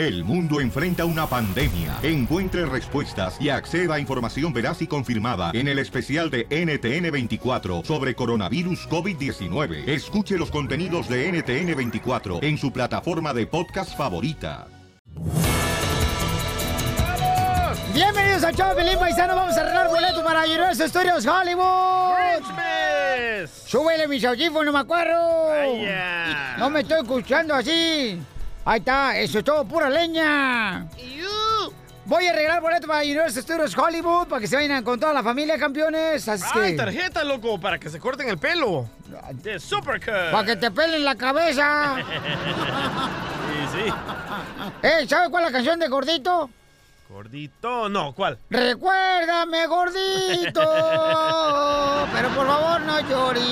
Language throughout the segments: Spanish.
El mundo enfrenta una pandemia. Encuentre respuestas y acceda a información veraz y confirmada en el especial de NTN24 sobre coronavirus COVID-19. Escuche los contenidos de NTN24 en su plataforma de podcast favorita. Bienvenidos al show Pelín Paisano. Vamos a arreglar boletos para Universal Studios Hollywood. Christmas. Súbele mis audífonos, me acuerdo. Vaya. No me estoy escuchando así. Ahí está, eso es todo pura leña. Voy a arreglar boletos para Universal Studios Hollywood para que se vayan con toda la familia, campeones. Así Ay, que. tarjeta, loco, para que se corten el pelo. De Supercut. Para que te pelen la cabeza. Sí, sí. Eh, ¿sabes cuál es la canción de Gordito? Gordito, no, ¿cuál? Recuérdame, gordito. Pero por favor, no llores.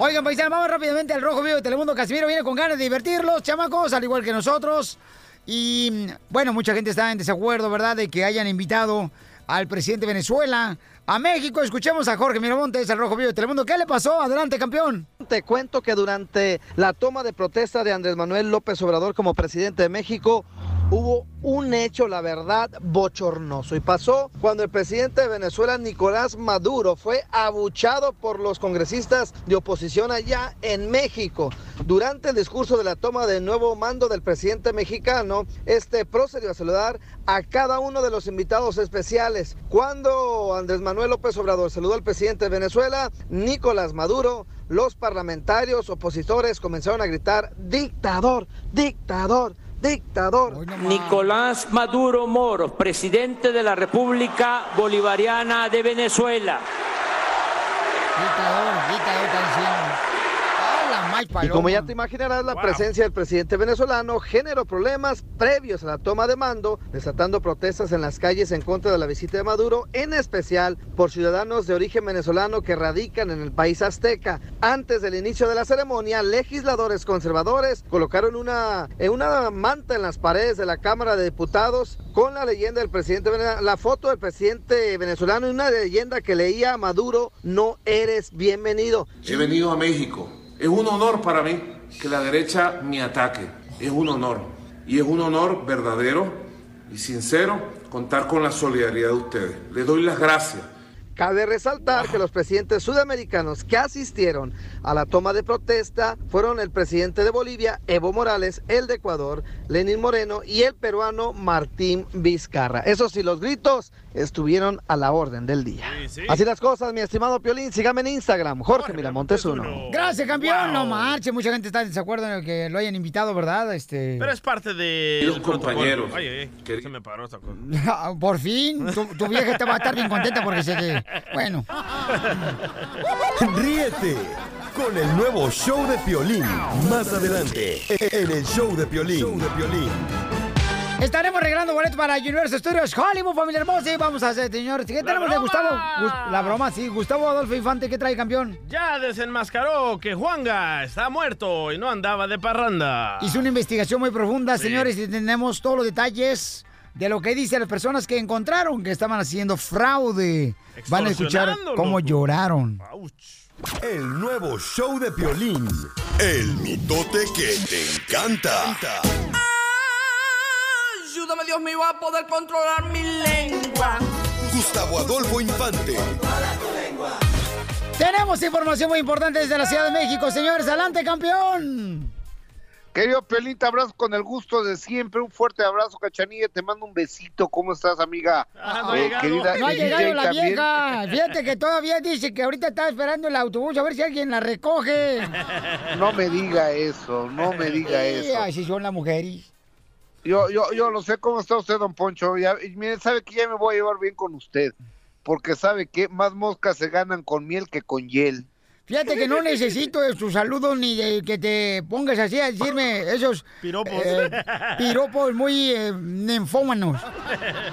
Oigan, paisanos, vamos rápidamente al Rojo Vivo de Telemundo. Casimiro viene con ganas de divertirlos, chamacos, al igual que nosotros. Y bueno, mucha gente está en desacuerdo, ¿verdad?, de que hayan invitado al presidente de Venezuela a México. Escuchemos a Jorge Miramontes, al Rojo Vivo de Telemundo. ¿Qué le pasó? Adelante, campeón. Te cuento que durante la toma de protesta de Andrés Manuel López Obrador como presidente de México, hubo un hecho, la verdad, bochornoso. Y pasó cuando el presidente de Venezuela, Nicolás Maduro, fue abuchado por los congresistas de oposición allá en México. Durante el discurso de la toma del nuevo mando del presidente mexicano, este procedió a saludar a cada uno de los invitados especiales. Cuando Andrés Manuel López Obrador saludó al presidente de Venezuela, Nicolás Maduro, los parlamentarios opositores comenzaron a gritar, dictador, dictador, dictador. Nicolás Maduro Moros, presidente de la República Bolivariana de Venezuela. Dictador, dictador, Y como ya te imaginarás, la presencia del presidente venezolano generó problemas previos a la toma de mando, desatando protestas en las calles en contra de la visita de Maduro, en especial por ciudadanos de origen venezolano que radican en el país azteca. Antes del inicio de la ceremonia, legisladores conservadores colocaron una, eh, una manta en las paredes de la Cámara de Diputados con la leyenda del presidente, la foto del presidente venezolano y una leyenda que leía a Maduro, no eres bienvenido. He venido a México. Es un honor para mí que la derecha me ataque. Es un honor. Y es un honor verdadero y sincero contar con la solidaridad de ustedes. Les doy las gracias. Cabe resaltar que los presidentes sudamericanos que asistieron a la toma de protesta fueron el presidente de Bolivia, Evo Morales, el de Ecuador, Lenín Moreno y el peruano Martín Vizcarra. Eso sí, los gritos estuvieron a la orden del día. Así las cosas, mi estimado Piolín, sígame en Instagram, Jorge Miramontes uno. Gracias, campeón. No marche, mucha gente está en desacuerdo en que lo hayan invitado, ¿verdad? Este. Pero es parte de. Los compañeros. Ay, ay, ay, se me paró esta cosa. Por fin, tu, tu vieja te va a estar bien contenta porque sé que. Bueno. Ríete con el nuevo show de Piolín. Más adelante, en el show de Piolín. Show de Piolín. Estaremos regalando boletos para Universal Studios Hollywood, familia hermosa. Y vamos a hacer, señores. ¿Qué tenemos de! Gustavo? Gus- La broma, sí. Gustavo Adolfo Infante, ¿qué trae, campeón? Ya desenmascaró que Juanga está muerto y no andaba de parranda. Hizo una investigación muy profunda, señores, y tenemos todos los detalles de lo que dicen las personas que encontraron que estaban haciendo fraude. Van a escuchar Extorsionando, cómo loco. lloraron. El nuevo show de Piolín. El mitote que te encanta. Ayúdame, Dios mío, a poder controlar mi lengua. Gustavo Adolfo Infante. Tenemos información muy importante desde la Ciudad de México, señores. Adelante, campeón. Querido te abrazo con el gusto de siempre. Un fuerte abrazo, Cachanilla. Te mando un besito. ¿Cómo estás, amiga? no, Eh, querida no ha llegado la también. vieja. Fíjate que todavía dice que ahorita está esperando el autobús a ver si alguien la recoge. No me diga eso, no me diga Sí, eso. Así son las mujeres. Yo, yo, yo lo sé cómo está usted, don Poncho. Ya, y mire, sabe que ya me voy a llevar bien con usted. Porque sabe que más moscas se ganan con miel que con hiel. Fíjate que no necesito de tus saludos ni de que te pongas así a decirme esos piropos, piropos muy eh, ninfómanos.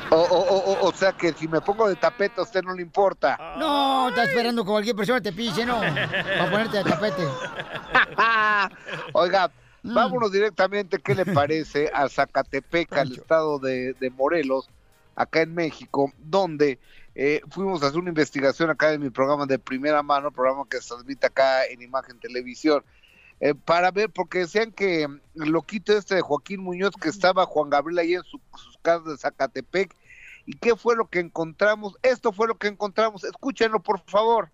O, o, o, o- o sea que si me pongo de tapete a usted no le importa. No, está esperando que cualquier persona te pise, ¿no? Para ponerte de tapete. Oiga, Mm. vámonos directamente, ¿qué le parece? A Zacatepec, al estado de, de Morelos, acá en México, donde eh, fuimos a hacer una investigación acá en mi programa de primera mano, programa que se transmite acá en Imagen Televisión. eh, para ver, porque decían que el loquito este de Joaquín Muñoz, que estaba Juan Gabriel ahí en su, sus casas de Zacatepec, ¿y qué fue lo que encontramos? Esto fue lo que encontramos, escúchenlo por favor.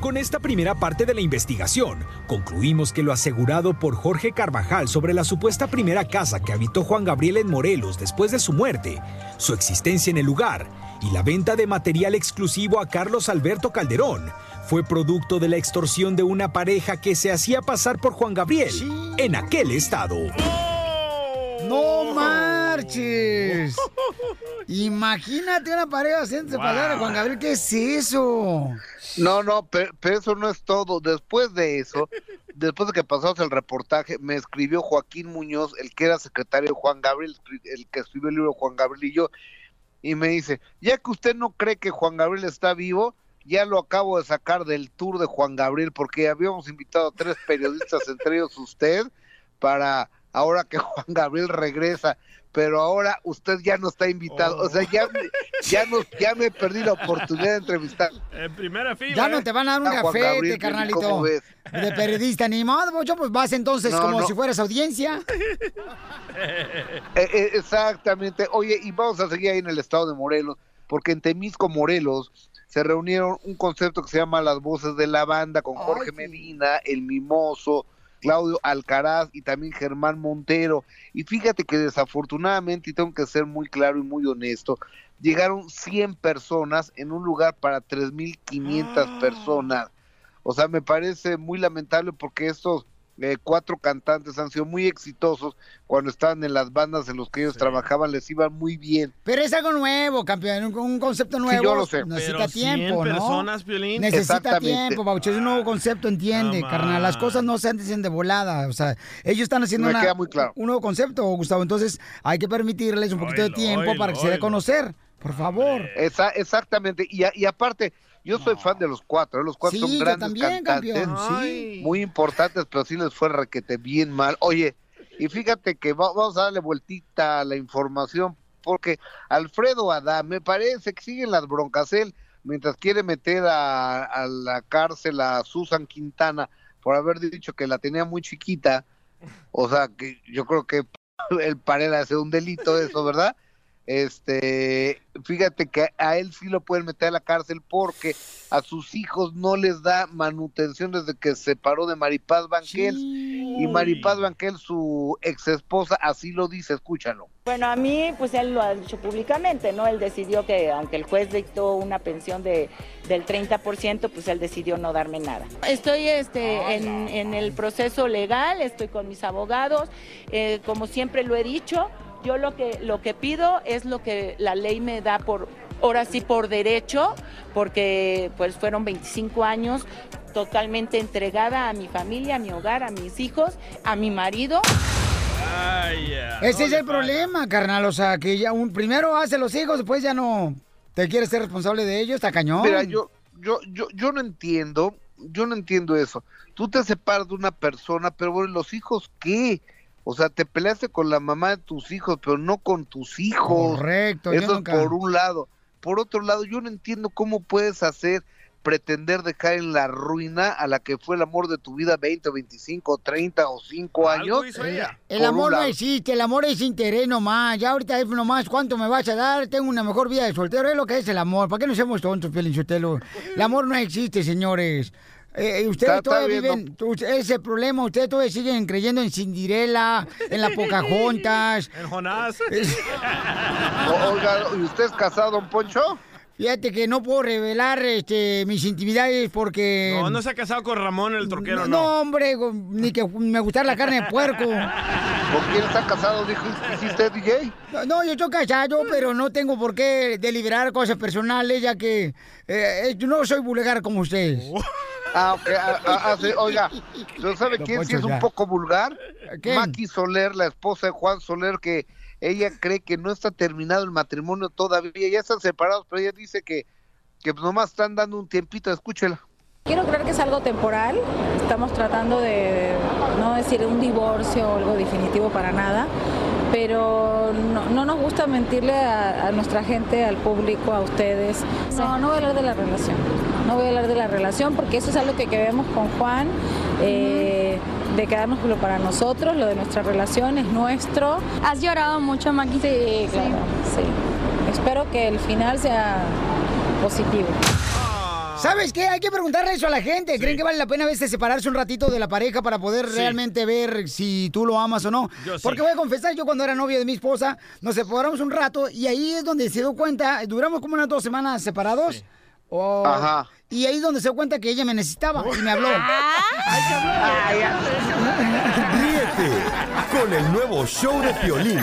Con esta primera parte de la investigación, concluimos que lo asegurado por Jorge Carvajal sobre la supuesta primera casa que habitó Juan Gabriel en Morelos después de su muerte, su existencia en el lugar y la venta de material exclusivo a Carlos Alberto Calderón fue producto de la extorsión de una pareja que se hacía pasar por Juan Gabriel en aquel estado. ¡No marches! Imagínate una pareja haciéndose pasar a Juan Gabriel. ¿Qué es eso? No, no, pero, pero eso no es todo. Después de eso, después de que pasamos el reportaje, me escribió Joaquín Muñoz, el que era secretario de Juan Gabriel, el que escribió el libro Juan Gabriel y yo, y me dice, ya que usted no cree que Juan Gabriel está vivo, ya lo acabo de sacar del tour de Juan Gabriel, porque habíamos invitado a tres periodistas, entre ellos usted, para ahora que Juan Gabriel regresa, pero ahora usted ya no está invitado, o sea, ya, me- ya, no, ya me perdí la oportunidad de entrevistar. En primera fila. Ya ¿eh? no te van a dar un Gabriel, carnalito. ¿cómo ves? De periodista, ni modo, Bocho, pues vas entonces No, como no. si fueras audiencia. Eh, eh, exactamente. Oye, y vamos a seguir ahí en el estado de Morelos, porque en Temisco, Morelos, se reunieron un concepto que se llama Las Voces de la Banda con Jorge Medina, El Mimoso, Claudio Alcaraz y también Germán Montero. Y fíjate que desafortunadamente, y tengo que ser muy claro y muy honesto, llegaron 100 personas en un lugar para 3.500 personas. O sea, me parece muy lamentable porque estos eh, cuatro cantantes han sido muy exitosos cuando estaban en las bandas en los que ellos trabajaban, les iban muy bien. Pero es algo nuevo, campeón, un, un concepto nuevo. yo lo sé. Necesita Pero 100 tiempo, ¿no? personas, Piolín. Necesita tiempo, Baucho, es un nuevo concepto, entiende, carnal. Las cosas no se hacen de volada, o sea, ellos están haciendo una- queda muy claro. un nuevo concepto, Gustavo, entonces hay que permitirles un poquito de tiempo para que se dé a conocer, por favor. Esa- exactamente. Y, a- y aparte, yo soy fan de los cuatro, ¿eh? los cuatro Sí, son grandes también, cantantes, sí. muy importantes, pero sí les fue requete bien mal. Oye, y fíjate que va- vamos a darle vueltita a la información, porque Alfredo Adán, me parece que siguen las broncas él, mientras quiere meter a, a la cárcel a Susan Quintana por haber dicho que la tenía muy chiquita, o sea, que yo creo que el parela hace un delito eso, ¿verdad? Este, fíjate que a él sí lo pueden meter a la cárcel porque a sus hijos no les da manutención desde que se separó de Maripaz Banquels y Maripaz Banquels, su ex esposa, así lo dice, escúchalo. Bueno, a mí, pues él lo ha dicho públicamente, ¿no? Él decidió que, aunque el juez dictó una pensión de, del 30%, pues él decidió no darme nada. Estoy este, en, en el proceso legal, estoy con mis abogados, eh, como siempre lo he dicho, yo lo que, lo que pido es lo que la ley me da por, ahora sí por derecho, porque pues fueron 25 años totalmente entregada a mi familia, a mi hogar, a mis hijos, a mi marido. Ay, ya. Ese es el problema, carnal, o sea, que ya un primero hace los hijos, después ya no te quieres ser responsable de ellos, está cañón. Mira, yo, yo, yo, yo no entiendo, yo no entiendo eso. Tú te separas de una persona, pero bueno, los hijos qué? O sea, te peleaste con la mamá de tus hijos, pero no con tus hijos. Correcto, yo Eso es por un lado. Por otro lado, yo no entiendo cómo puedes hacer pretender dejar en la ruina a la que fue el amor de tu vida 20, 25, 30 o 5 años. El, el amor no existe, el amor es interés nomás. Ya ahorita es nomás cuánto me vas a dar, tengo una mejor vida de soltero, es lo que es el amor. ¿Para qué no somos tontos, Pielinsotelo? El amor no existe, señores. Eh, ustedes Está- está todavía viven, tú- ese es el problema, ustedes todavía siguen creyendo en Cinderella, en la Pocahontas. En Jonás. Oiga, ¿y usted es casado, don Poncho? Fíjate que no puedo revelar este, mis intimidades porque... No, no se ha casado con Ramón el torquero, No, no. no, hombre, ni que me gustara la carne de puerco. ¿Con quién está casado? Dijo, ¿hiciste DJ? No, no, yo estoy casado, pero no tengo por qué deliberar cosas personales, ya que eh, eh, yo no soy vulgar como ustedes. Ah, ok. ah, ah, ah, sí, oiga, ¿pero sabe Don quién sí Poncho, es un poco vulgar? ¿Quién? Maki Soler, la esposa de Juan Soler, que ella cree que no está terminado el matrimonio todavía. Ya están separados, pero ella dice que, que nomás están dando un tiempito. Escúchela. Quiero creer que es algo temporal. Estamos tratando de no decir un divorcio o algo definitivo para nada, pero no, no nos gusta mentirle a, a nuestra gente, al público, a ustedes. No, no voy a hablar de la relación. No voy a hablar de la relación porque eso es algo que, que vemos con Juan. eh, de quedárnoslo para nosotros, lo de nuestra relación es nuestro. ¿Has llorado mucho, Maki? Sí, claro, sí. Espero que el final sea positivo. ¿Sabes qué? Hay que preguntarle eso a la gente. ¿Creen que vale la pena a veces separarse un ratito de la pareja para poder realmente ver si tú lo amas o no? Yo sí. Porque voy a confesar, yo cuando era novio de mi esposa, nos separamos un rato y ahí es donde se dio cuenta, duramos como unas dos semanas separados. Ajá. Y ahí es donde se dio cuenta que ella me necesitaba y me habló. Ríete con el nuevo show de Piolín.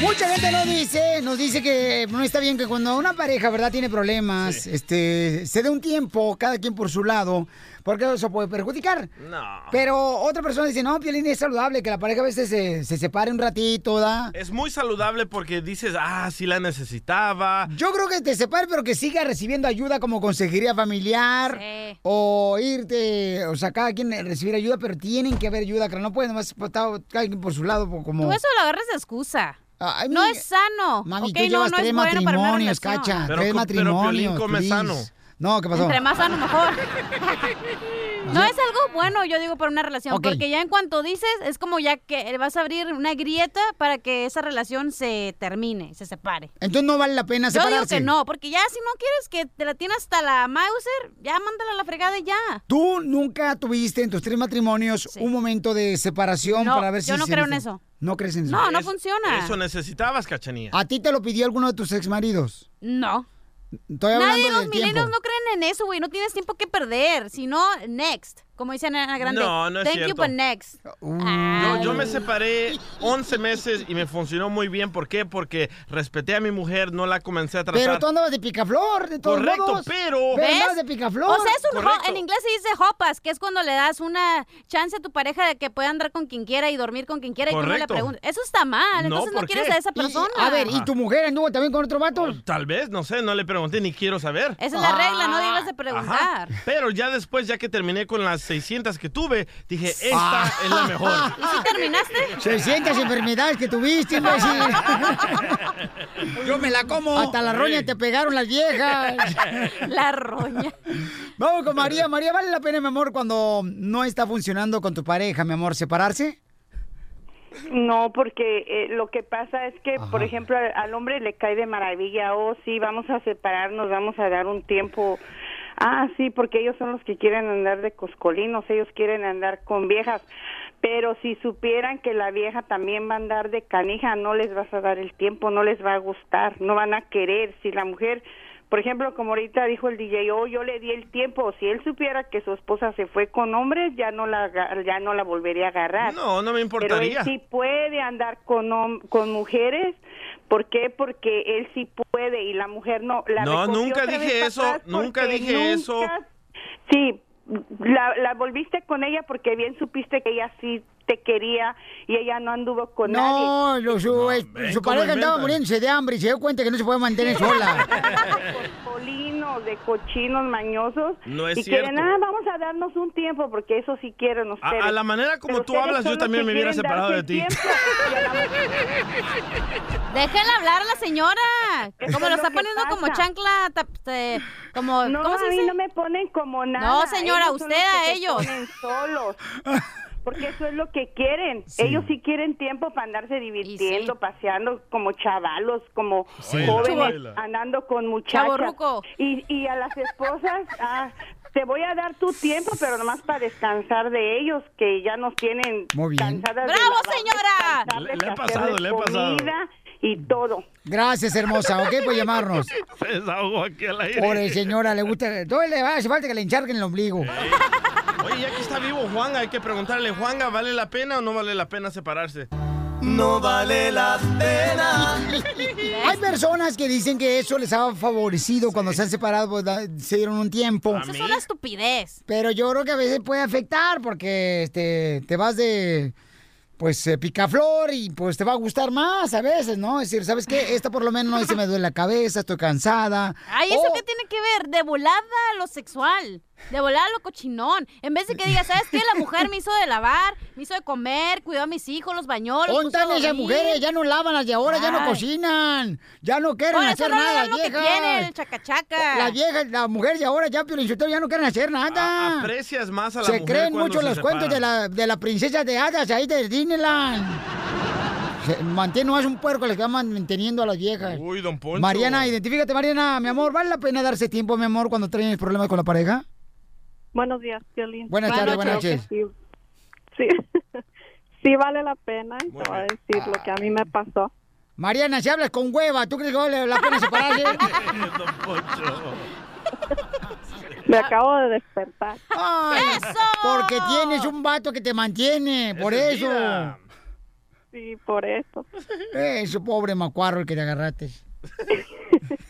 Mucha gente nos dice, nos dice que no está bien que cuando una pareja, ¿verdad?, tiene problemas, este, se dé un tiempo, cada quien por su lado, porque eso puede perjudicar. No. Pero otra persona dice, no, Piolín, es saludable que la pareja a veces se, se separe un ratito, ¿da? Es muy saludable porque dices, ah, sí la necesitaba. Yo creo que te separe, pero que siga recibiendo ayuda como consejería familiar Sí. o irte, o sea, cada quien recibir ayuda, pero tienen que haber ayuda, que no pueden nomás estar cada quien por su lado como... Tú eso lo agarras de excusa. Ay, no es sano. Mami, ¿ok? tú no, llevas no tres matrimonios, cacha. Pero tres co- pero matrimonios. come sano. No, ¿qué pasó? Entre más sano, mejor. No es algo bueno, yo digo, para una relación. Ok. Porque ya en cuanto dices, es como ya que vas a abrir una grieta para que esa relación se termine, se separe. Entonces no vale la pena Yo separarse. digo que no, porque ya si no quieres que te la tienes hasta la Mauser, ya mándala a la fregada y ya. ¿Tú nunca tuviste en tus tres matrimonios un momento de separación No, para ver si... yo no se creo en eso. ¿No crees en eso? No, no Es- funciona. Eso necesitabas, cachanilla. ¿A ti te lo pidió alguno de tus exmaridos? No. Estoy Nadie de los milenios no creen en eso, güey. No tienes tiempo que perder. Si no, next. Como dicen en la grande. No, no es Thank you, but next. Yo, yo me separé 11 meses y me funcionó muy bien. ¿Por qué? Porque respeté a mi mujer, no la comencé a tratar. Pero tú andabas de picaflor, de todos Correcto, modos. pero- Pero ¿Ves? andabas de picaflor. O sea, es un ho- Correcto. en inglés se dice hopas, que es cuando le das una chance a tu pareja de que pueda andar con quien quiera y dormir con quien quiera y tú no le Correcto. preguntes. Eso está mal, No, entonces no ¿por quieres qué? a esa Y- persona. a ver, ¿y tu mujer anduvo también con otro vato? Tal vez, no sé, no le pregunté ni quiero saber. Esa es la regla, no debes de preguntar. Ajá. Pero ya después, ya que terminé con las 600 que tuve, dije, esta Ah. es la mejor. ¿Y si terminaste? 600 enfermedades que tuviste, imbécil. Yo me la como. Hasta la roña te pegaron las viejas. La roña. Vamos con María. María, ¿vale la pena, mi amor, cuando no está funcionando con tu pareja, mi amor, separarse? No, porque eh, lo que pasa es que, por ejemplo, al, al hombre le cae de maravilla, oh, sí, vamos a separarnos, vamos a dar un tiempo. Ah, sí, porque ellos son los que quieren andar de coscolinos, ellos quieren andar con viejas. Pero si supieran que la vieja también va a andar de canija, no les vas a dar el tiempo, no les va a gustar, no van a querer. Si la mujer, por ejemplo, como ahorita dijo el DJ, oh, yo le di el tiempo, si él supiera que su esposa se fue con hombres, ya no la, ya no la volvería a agarrar. No, no me Pero él importaría. sí puede andar con, con mujeres. ¿Por qué? Porque él sí puede y la mujer no. La No, nunca dije eso, nunca dije nunca- eso. Sí, la, la volviste con ella porque bien supiste que ella sí te quería y ella no anduvo con nadie. No, lo- su, ven su cómo pareja andaba muriéndose de hambre y se dio cuenta que no se puede mantener sola. Colinos, de cochinos mañosos. No es y quieren, cierto. ah, vamos a darnos un tiempo porque eso sí quieren ustedes. A, a la manera como Pero tú hablas, yo también me hubiera quieren separado de ti. Déjenla hablar a la señora. Eso Como lo lo está poniendo como chancla, te- como, No, ¿cómo se a mí dice? no me ponen como nada. No, señora, Ellos usted a ellos. ponen solos. Porque eso es lo que quieren. Sí. Ellos sí quieren tiempo para andarse divirtiendo, paseando como chavalos, como Sí. jóvenes, andando con muchachas. Y, y a las esposas, ah, te voy a dar tu tiempo, pero nomás para descansar de ellos, que ya nos tienen Muy bien. cansadas de ¡Bravo, señora! Le- le ha pasado, le ha pasado. Y todo. Gracias, hermosa, ¿ok? Por llamarnos. Se desahogó aquí al aire. Pobre señora, le gusta. Todo le hace falta que le encharguen el ombligo. Oye, ya que está vivo Juan, hay que preguntarle, Juanga, ¿vale la pena o no vale la pena separarse? No vale la pena. Hay personas que dicen que eso les ha favorecido cuando se han separado, pues, da- se dieron un tiempo. Eso es una estupidez. Pero yo creo que a veces puede afectar porque este, te vas de... pues eh, picaflor y pues te va a gustar más a veces, ¿no? Es decir, ¿sabes qué? Esta por lo menos no dice me duele la cabeza, estoy cansada. Ay, ¿eso O- qué tiene que ver? De volada lo sexual. De volada lo cochinón. En vez de que diga, ¿sabes qué? La mujer me hizo de lavar, me hizo de comer, cuidó a mis hijos, los bañó, los ¿Dónde a esas mujeres? Ya no lavan las de ahora, ya no cocinan, ya no quieren Por eso hacer no nada las lo que viejas. quieren, chacachaca. Las viejas, las mujeres de ahora ya, Lichotero, ya no quieren hacer nada. Aprecias más a la Se mujer creen cuando mucho se los cuentos de la, de la princesa de hadas ahí de Disneyland. Se mantiene más un puerco les van manteniendo a las viejas. Uy, don Poncho. Mariana, identifícate, Mariana, mi amor, ¿vale la pena darse tiempo, mi amor, cuando tienes problemas con la pareja? Buenos días, Piolín. Buenas tardes, buenas noches. Sí, sí, sí vale la pena y te voy a decir lo que a mí me pasó. Mariana, si hablas con hueva, ¿tú crees que vale la pena separarse? Me acabo de despertar. Ay, Porque tienes un vato que te mantiene, por Es eso. Sí, por eso. Eso, pobre macuarro el que te agarraste.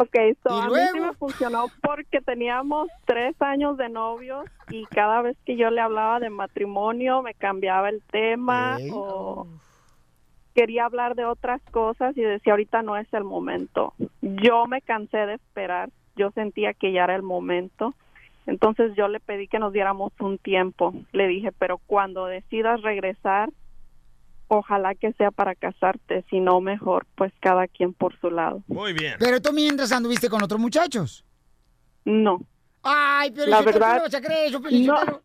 Ok, so ¿Y a mí luego? sí me funcionó porque teníamos tres años de novios y cada vez que yo le hablaba de matrimonio me cambiaba el tema o quería hablar de otras cosas y decía ahorita no es el momento. Yo me cansé de esperar, yo sentía que ya era el momento. Entonces yo le pedí que nos diéramos un tiempo. Le dije, pero cuando decidas regresar, ojalá que sea para casarte, si no mejor, pues cada quien por su lado. Muy bien. Pero tú mientras anduviste con otros muchachos. No. Ay, pero La verdad, no creer eso, Felicitero.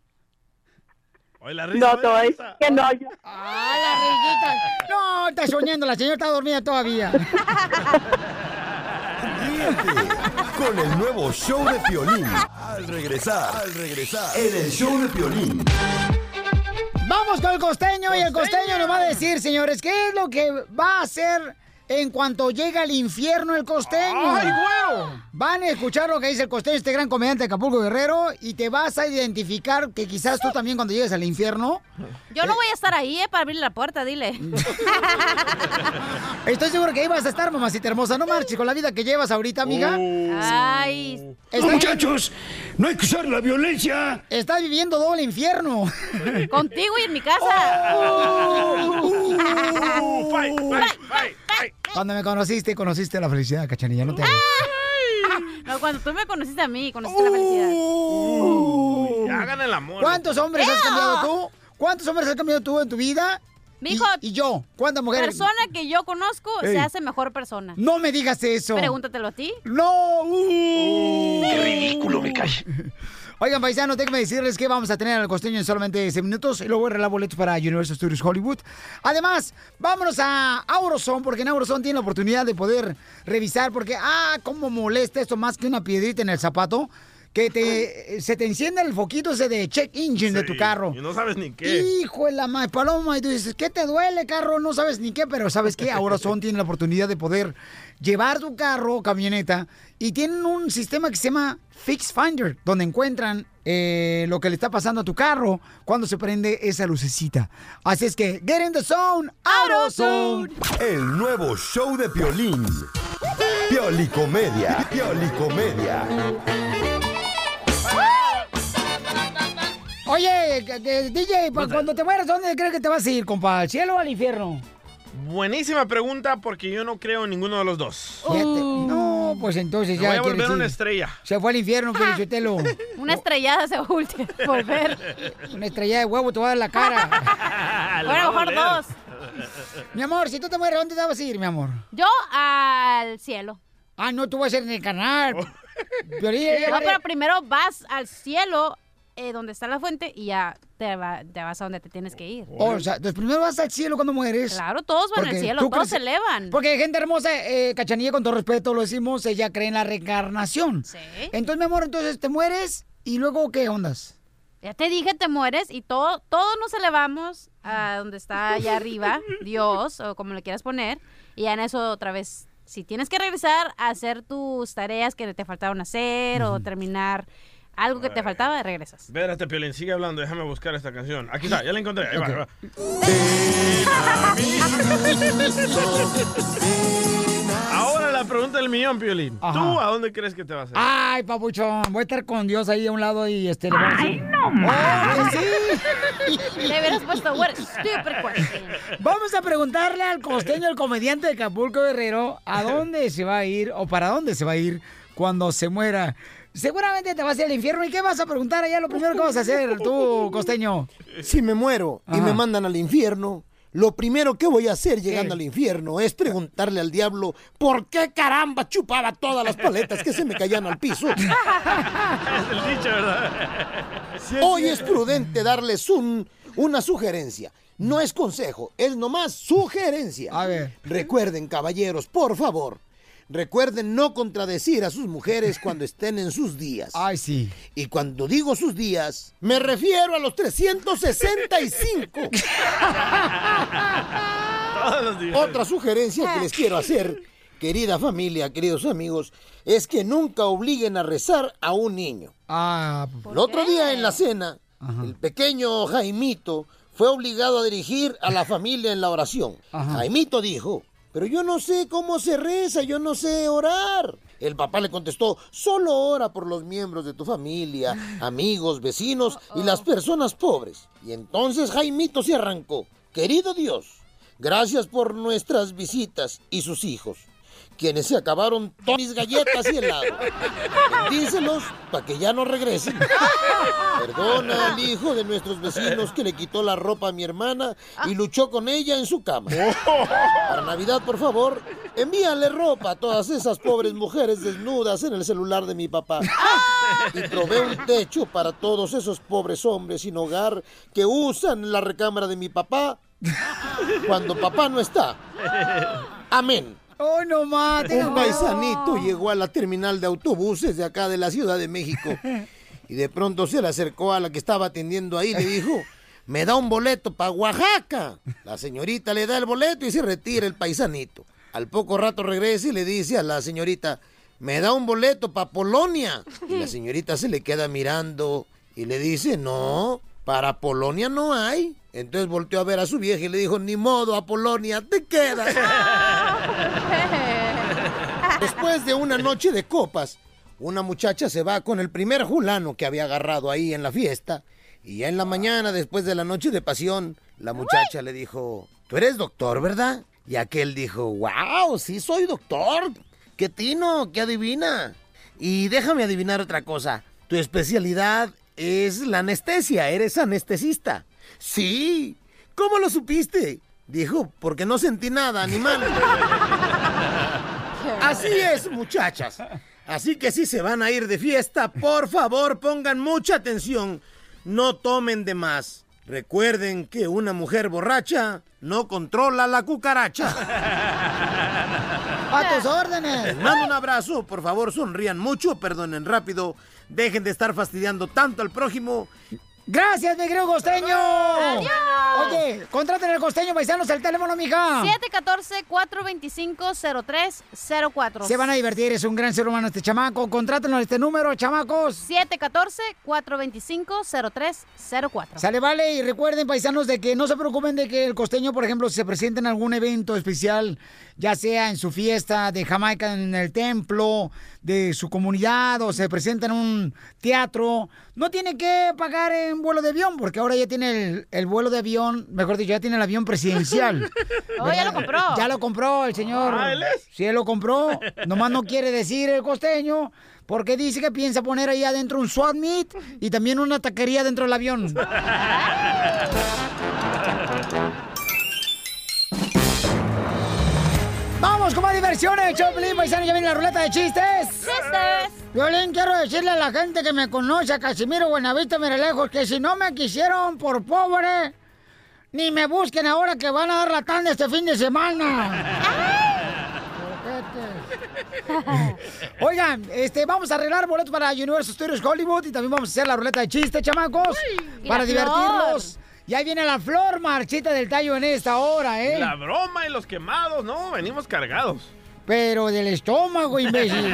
Oye, la No, te voy a decir que no. yo- Ah, la risita. No, está soñando, la señora está dormida todavía. Con el nuevo show de Piolín. Al regresar, al regresar, en el show de Piolín. Vamos con el costeño y el costeño nos va a decir, señores, qué es lo que va a hacer en cuanto llega al infierno el costeño. ¡Ay, güero! Van a escuchar lo que dice el costeño, este gran comediante de Acapulco Guerrero, y te vas a identificar que quizás tú también cuando llegues al infierno, Yo no voy a estar ahí, eh, para abrir la puerta, dile. estoy seguro que ahí vas a estar, mamacita hermosa. No marches con la vida que llevas ahorita, amiga. Ay. Está- muchachos, no hay que usar la violencia. Estás viviendo doble infierno. Contigo y en mi casa. Uh, Cuando me conociste, conociste la felicidad, cachanilla, no te hagas. No, cuando tú me conociste a mí, conociste la felicidad. Ya hagan el amor. ¿Cuántos hombres has cambiado tú? ¿Cuántos hombres has cambiado tú en tu vida? Mijo, y, y yo, ¿cuántas mujeres? persona que yo conozco Ey. se hace mejor persona. No me digas eso. Pregúntatelo a ti. No. uh. Qué ridículo me cae. Oigan, paisanos, déjenme decirles que vamos a tener al costeño en solamente 10 minutos y luego arreglar boletos para Universal Studios Hollywood. Además, vámonos a Auroson, porque en Auroson tiene la oportunidad de poder revisar, porque, ah, cómo molesta esto más que una piedrita en el zapato, que te, se te enciende el foquito ese de check engine de tu carro. Y no sabes ni qué. Hijo de la madre, paloma, y tú dices, ¿qué te duele, carro? No sabes ni qué, pero ¿sabes qué? Ahora son tiene la oportunidad de poder llevar tu carro o camioneta y tienen un sistema que se llama Fix Finder, donde encuentran eh, lo que le está pasando a tu carro cuando se prende esa lucecita. Así es que, get in the zone, AutoZone. El nuevo show de Piolín. Piolicomedia. Piolicomedia. Oye, DJ, cuando te mueras, ¿dónde crees que te vas a ir, compa? ¿Al cielo o al infierno? Buenísima pregunta porque yo no creo en ninguno de los dos. No, pues entonces Me ya. voy a volver una estrella. Se fue al infierno, Felicitelo. Una estrellada se va a ulti- volver. Una estrella de huevo te va a dar la cara. Bueno, a lo mejor dos. Mi amor, si tú te mueres, ¿dónde te vas a ir, mi amor? Yo al cielo. Ah, no, tú vas a ir en el canal. No, vale. pero primero vas al cielo, eh, donde está la fuente, y ya te, va- te vas a donde te tienes que ir. O sea, entonces primero vas al cielo cuando mueres. Claro, todos van al cielo, todos se elevan. Porque gente hermosa, eh, Cachanilla, con todo respeto lo decimos, ella cree en la reencarnación. Sí. Entonces, mi amor, entonces te mueres y luego, ¿qué ondas? Ya te dije, te mueres y todo, todos nos elevamos a donde está allá arriba, Dios, o como le quieras poner, y ya en eso otra vez, si tienes que regresar a hacer tus tareas que te faltaron hacer o terminar algo que te faltaba, regresas. Espérate, Piolín, sigue hablando, déjame buscar esta canción. Aquí está, ya la encontré. Ahí va, ahí va. Ahora la pregunta del millón, Piolín. Ajá. ¿Tú a dónde crees que te vas a ir? Ay, papuchón, voy a estar con Dios ahí a un lado y este... le voy a Ay, no ¡Oh, más. que sí! Le hubieras puesto, what a stupid question. Vamos a preguntarle al costeño, el comediante de Acapulco Guerrero, a dónde se va a ir o para dónde se va a ir cuando se muera. Seguramente te vas a ir al infierno. ¿Y qué vas a preguntar allá? Lo primero que vas a hacer tú, costeño. Si me muero y me mandan al infierno, lo primero que voy a hacer llegando al infierno es preguntarle al diablo por qué caramba chupaba todas las paletas que se me caían al piso. Es el dicho, ¿verdad? Hoy es prudente darles un, una sugerencia. No es consejo, es nomás sugerencia. A ver. Recuerden, caballeros, por favor. Recuerden no contradecir a sus mujeres cuando estén en sus días. Ay, sí. Y cuando digo sus días, me refiero a los 365. Todos los días. Otra sugerencia que les quiero hacer, querida familia, queridos amigos, es que nunca obliguen a rezar a un niño. Ah, El otro día en la cena, el pequeño Jaimito fue obligado a dirigir a la familia en la oración. Jaimito dijo, pero yo no sé cómo se reza, yo no sé orar. El papá le contestó, solo ora por los miembros de tu familia, amigos, vecinos y las personas pobres. Y entonces Jaimito se arrancó. Querido Dios, gracias por nuestras visitas y sus hijos, quienes se acabaron todas mis galletas y helado. Bendícelos para que ya no regresen. Perdona al hijo de nuestros vecinos que le quitó la ropa a mi hermana y luchó con ella en su cama. Para Navidad, por favor, envíale ropa a todas esas pobres mujeres desnudas en el celular de mi papá. Y provee un techo para todos esos pobres hombres sin hogar que usan la recámara de mi papá cuando papá no está. Amén. ¡Oh, no mate! Un paisanito llegó a la terminal de autobuses de acá de la Ciudad de México y de pronto se le acercó a la que estaba atendiendo ahí y le dijo, me da un boleto para Oaxaca. La señorita le da el boleto y se retira el paisanito. Al poco rato regresa y le dice a la señorita, me da un boleto para Polonia. Y la señorita se le queda mirando y le dice, no, para Polonia no hay. Entonces volteó a ver a su vieja y le dijo, ni modo, a Polonia te quedas. Después de una noche de copas, una muchacha se va con el primer julano que había agarrado ahí en la fiesta. Y ya en la mañana, después de la noche de pasión, la muchacha le dijo, tú eres doctor, ¿verdad? Y aquel dijo, wow, sí soy doctor. Qué tino, qué adivina. Y déjame adivinar otra cosa. Tu especialidad es la anestesia, eres anestesista. Sí. ¿Cómo lo supiste? Dijo, porque no sentí nada, animal. Así es, muchachas. Así que si se van a ir de fiesta, por favor pongan mucha atención. No tomen de más. Recuerden que una mujer borracha no controla la cucaracha. ¡A tus órdenes! Les mando un abrazo. Por favor, sonrían mucho, perdonen rápido. Dejen de estar fastidiando tanto al prójimo. ¡Gracias, mi querido costeño! ¡Adiós! Oye, contraten al costeño, paisanos, el teléfono, mija. 714-425-0304. Se van a divertir, es un gran ser humano este chamaco. Contrátenlo a este número, chamacos. 714-425-0304. Sale, vale, y recuerden, paisanos, de que no se preocupen de que el costeño, por ejemplo, si se presenta en algún evento especial, ya sea en su fiesta de Jamaica en el templo de su comunidad o se presenta en un teatro, no tiene que pagar en vuelo de avión, porque ahora ya tiene el, el vuelo de avión, mejor dicho, ya tiene el avión presidencial. Oh, ya lo compró. Ya lo compró el señor. Ah, ¿él es? Sí, él lo compró. Nomás no quiere decir el costeño. Porque dice que piensa poner ahí adentro un SWAT meet y también una taquería dentro del avión. ¡Vamos con más diversiones! Choplin, paisano, ya viene la ruleta de chistes. ¡Chistes! Violín, quiero decirle a la gente que me conoce, a Casimiro Buenavista Lejos, que si no me quisieron por pobre, ni me busquen ahora que van a dar la tanda este fin de semana. Oigan, este, vamos a arreglar boletos para Universal Studios Hollywood y también vamos a hacer la ruleta de chistes, chamacos, para divertirlos. Y ahí viene la flor marchita del tallo en esta hora, ¿eh? La broma y los quemados, no, venimos cargados. Pero del estómago, imbécil.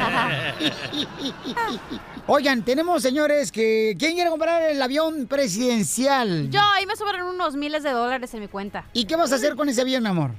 Oigan, tenemos, señores, que... ¿Quién quiere comprar el avión presidencial? Yo, ahí me sobran unos miles de dólares en mi cuenta. ¿Y qué vas a hacer con ese avión, mi amor?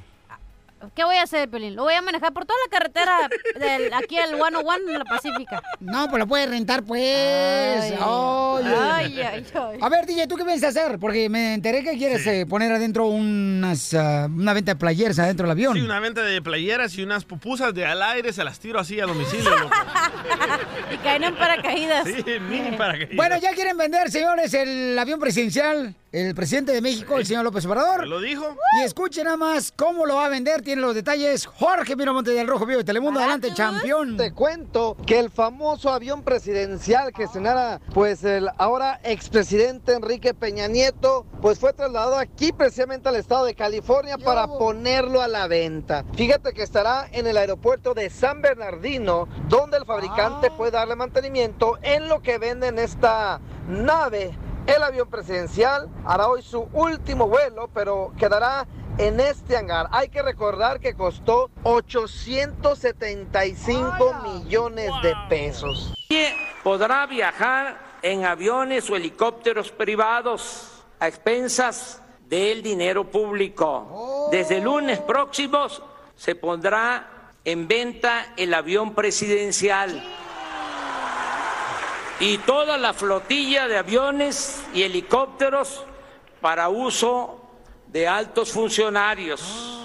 ¿Qué voy a hacer, Pelín? Lo voy a manejar por toda la carretera del, aquí al 101 en la Pacífica. No, pues lo puedes rentar, pues. Ay, Ay, ay, ay. A ver, DJ, ¿tú qué piensas hacer? Porque me enteré que quieres eh, poner adentro unas, ah, una venta de playeras adentro del avión. Sí, una venta de playeras y unas pupusas de al aire se las tiro así a domicilio, loco. Y caen en paracaídas. Sí, mini paracaídas. Bueno, ya quieren vender, señores, el avión presidencial. El presidente de México, el señor López Obrador. ¿Lo dijo? Y escuchen nada más cómo lo va a vender. Tiene los detalles Jorge Miramonte del Rojo Vivo de Telemundo. Adelante, campeón. Te cuento que el famoso avión presidencial que estrenara, pues el ahora expresidente Enrique Peña Nieto, pues fue trasladado aquí precisamente al estado de California para ponerlo a la venta. Fíjate que estará en el aeropuerto de San Bernardino, donde el fabricante puede darle mantenimiento en lo que venden esta nave. El avión presidencial hará hoy su último vuelo, pero quedará en este hangar. Hay que recordar que costó 875 millones de pesos. podrá viajar en aviones o helicópteros privados a expensas del dinero público. Desde el lunes próximo se pondrá en venta el avión presidencial y toda la flotilla de aviones y helicópteros para uso de altos funcionarios.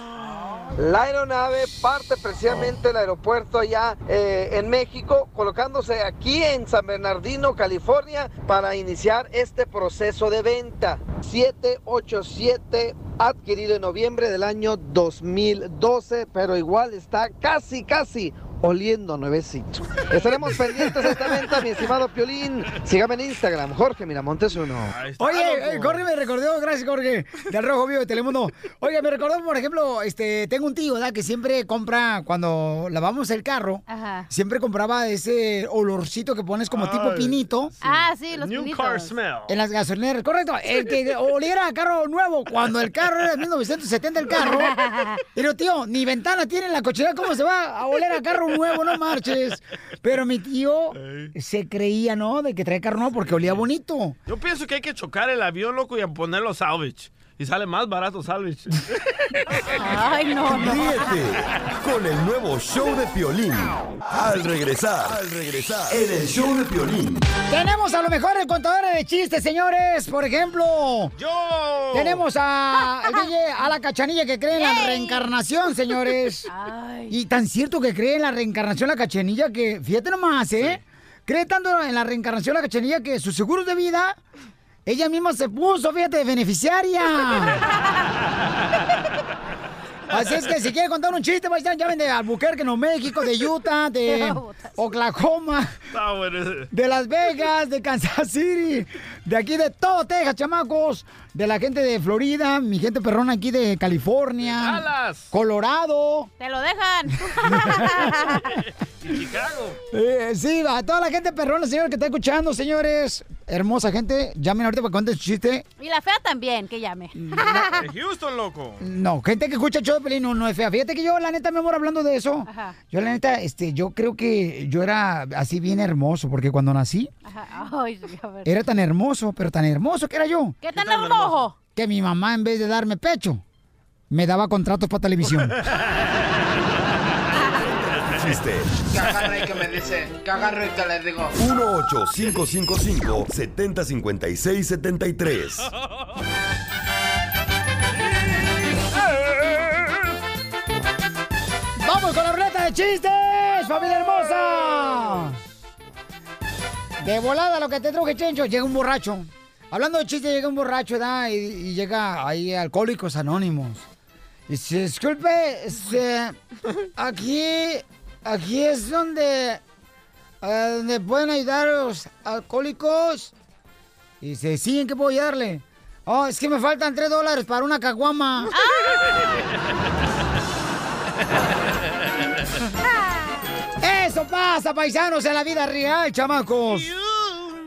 La aeronave parte precisamente del aeropuerto allá eh, en México, colocándose aquí en San Bernardino, California, para iniciar este proceso de venta. 787 adquirido en noviembre del año 2012, pero igual está casi, casi oliendo nuevecito. Estaremos pendientes de esta venta, mi estimado Piolín. Sígame en Instagram, Jorge Miramontes uno. Oye, eh, Jorge me recordó, gracias Jorge, del Rojo Vivo de Telemundo. Oye, me recordó, por ejemplo, este, tengo un tío, ¿verdad? Que siempre compra, cuando lavamos el carro, Ajá. siempre compraba ese olorcito que pones como tipo pinito. Ah, sí, los New pinitos. car smell. En las gasolineras, correcto. El que oliera a carro nuevo cuando el carro era de 1970 el carro. Pero tío, ni ventana tiene en la cochera, ¿cómo se va a oler a carro nuevo? No marches. Pero mi tío se creía, ¿no? De que trae carro nuevo porque olía bonito. Yo pienso que hay que chocar el avión, loco, y ponerlo salvage. Y sale más barato salvage. Ay, no, no. Ríete con el nuevo show de Piolín. Al regresar, al regresar, en el show de Piolín. Tenemos a lo mejor el contador de chistes, señores. Por ejemplo, ¡Yo! tenemos a, a la cachanilla que cree en la reencarnación, señores. Ay. Y tan cierto que cree en la reencarnación la cachanilla que, fíjate nomás, ¿eh? Cree tanto en la reencarnación la cachanilla que sus seguros de vida, ella misma se puso, fíjate, de beneficiaria. Así es que si quiere contar un chiste, vayan, llamen de Albuquerque, Nuevo México, de Utah, de Oklahoma, ese. de Las Vegas, de Kansas City, de aquí de todo Texas, chamacos, de la gente de Florida, mi gente perrona aquí de California, Dallas. Colorado. Te lo dejan. Y Chicago. Eh, sí, a toda la gente perrona, señor, que está escuchando, señores. Hermosa gente, llamen ahorita para que cuenten su chiste. Y la fea también, que llame. De Houston, loco. No, gente que escucha el show de Pelín no, no es fea. Fíjate que yo, la neta, mi amor, hablando de eso, Ajá. yo, la neta, este, yo creo que yo era así bien hermoso, porque cuando nací, Ajá. Ay, sí, a ver. era tan hermoso, pero tan hermoso que era yo, ¿Qué tan hermoso? que mi mamá, en vez de darme pecho, me daba contratos para televisión. Chiste. Que agarre y que me dice, que agarre y que le digo. 1-855-570-5673. ¡Vamos con la ruleta de chistes, familia hermosa! De volada lo que te truje, Chencho, llega un borracho. Hablando de chistes, llega un borracho, ¿verdad? Y, llega ahí Alcohólicos Anónimos. Y dice, disculpe, este, aquí, aquí es donde, eh, donde pueden ayudar a los alcohólicos. Y dice, sí, ¿en qué puedo ayudarle? Oh, es que me faltan tres dólares para una caguama. Eso pasa, paisanos, en la vida real, chamacos.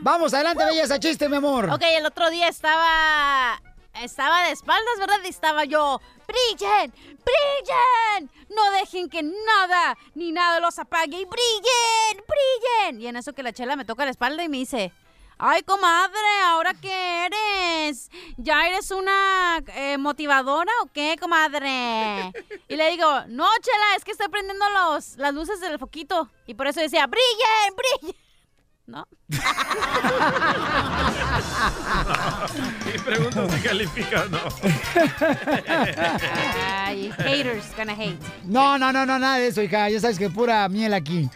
Vamos, adelante, belleza, ese chiste, mi amor. Ok, el otro día estaba. Estaba de espaldas, ¿verdad? Y estaba yo. ¡Brillen! ¡Brillen! No dejen que nada ni nada los apague. ¡Y brillen! ¡Brillen! Y en eso que la chela me toca la espalda y me dice. Ay, comadre, ¿ahora qué eres? ¿Ya eres una eh, motivadora o qué, comadre? Y le digo, no, chela, es que estoy prendiendo los, las luces del foquito. Y por eso decía, brillen, brillen. ¿No? Y pregunto si califica o no. Ay, haters gonna hate. No, no, no, no, nada de eso, hija. Ya sabes que pura miel aquí.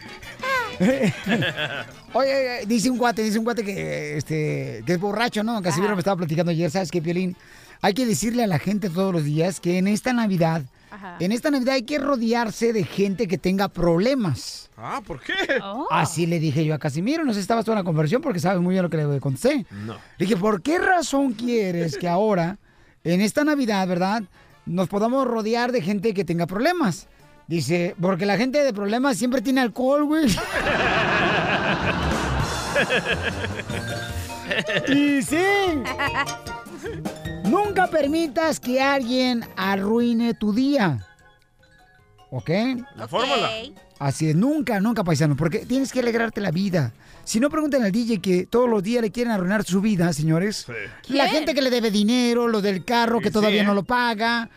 Oye, dice un cuate, dice un cuate que, este, que es borracho, ¿no? Casimiro me estaba platicando ayer, ¿sabes qué, Piolín? Hay que decirle a la gente todos los días que en esta Navidad, Ajá. en esta Navidad hay que rodearse de gente que tenga problemas. Ah, ¿por qué? Así le dije yo a Casimiro, no sé si estabas tú en la conversión porque sabes muy bien lo que le contesté. No. Le dije, ¿por qué razón quieres que ahora, en esta Navidad, verdad, nos podamos rodear de gente que tenga problemas? Dice, porque la gente de problemas siempre tiene alcohol, güey. y sí. Nunca permitas que alguien arruine tu día. ¿Ok? La fórmula. Así es, nunca, nunca, paisano, porque tienes que alegrarte la vida. Si no, pregunten al DJ que todos los días le quieren arruinar su vida, señores. La gente que le debe dinero, lo del carro que Sí, todavía sí, no ¿eh? lo paga.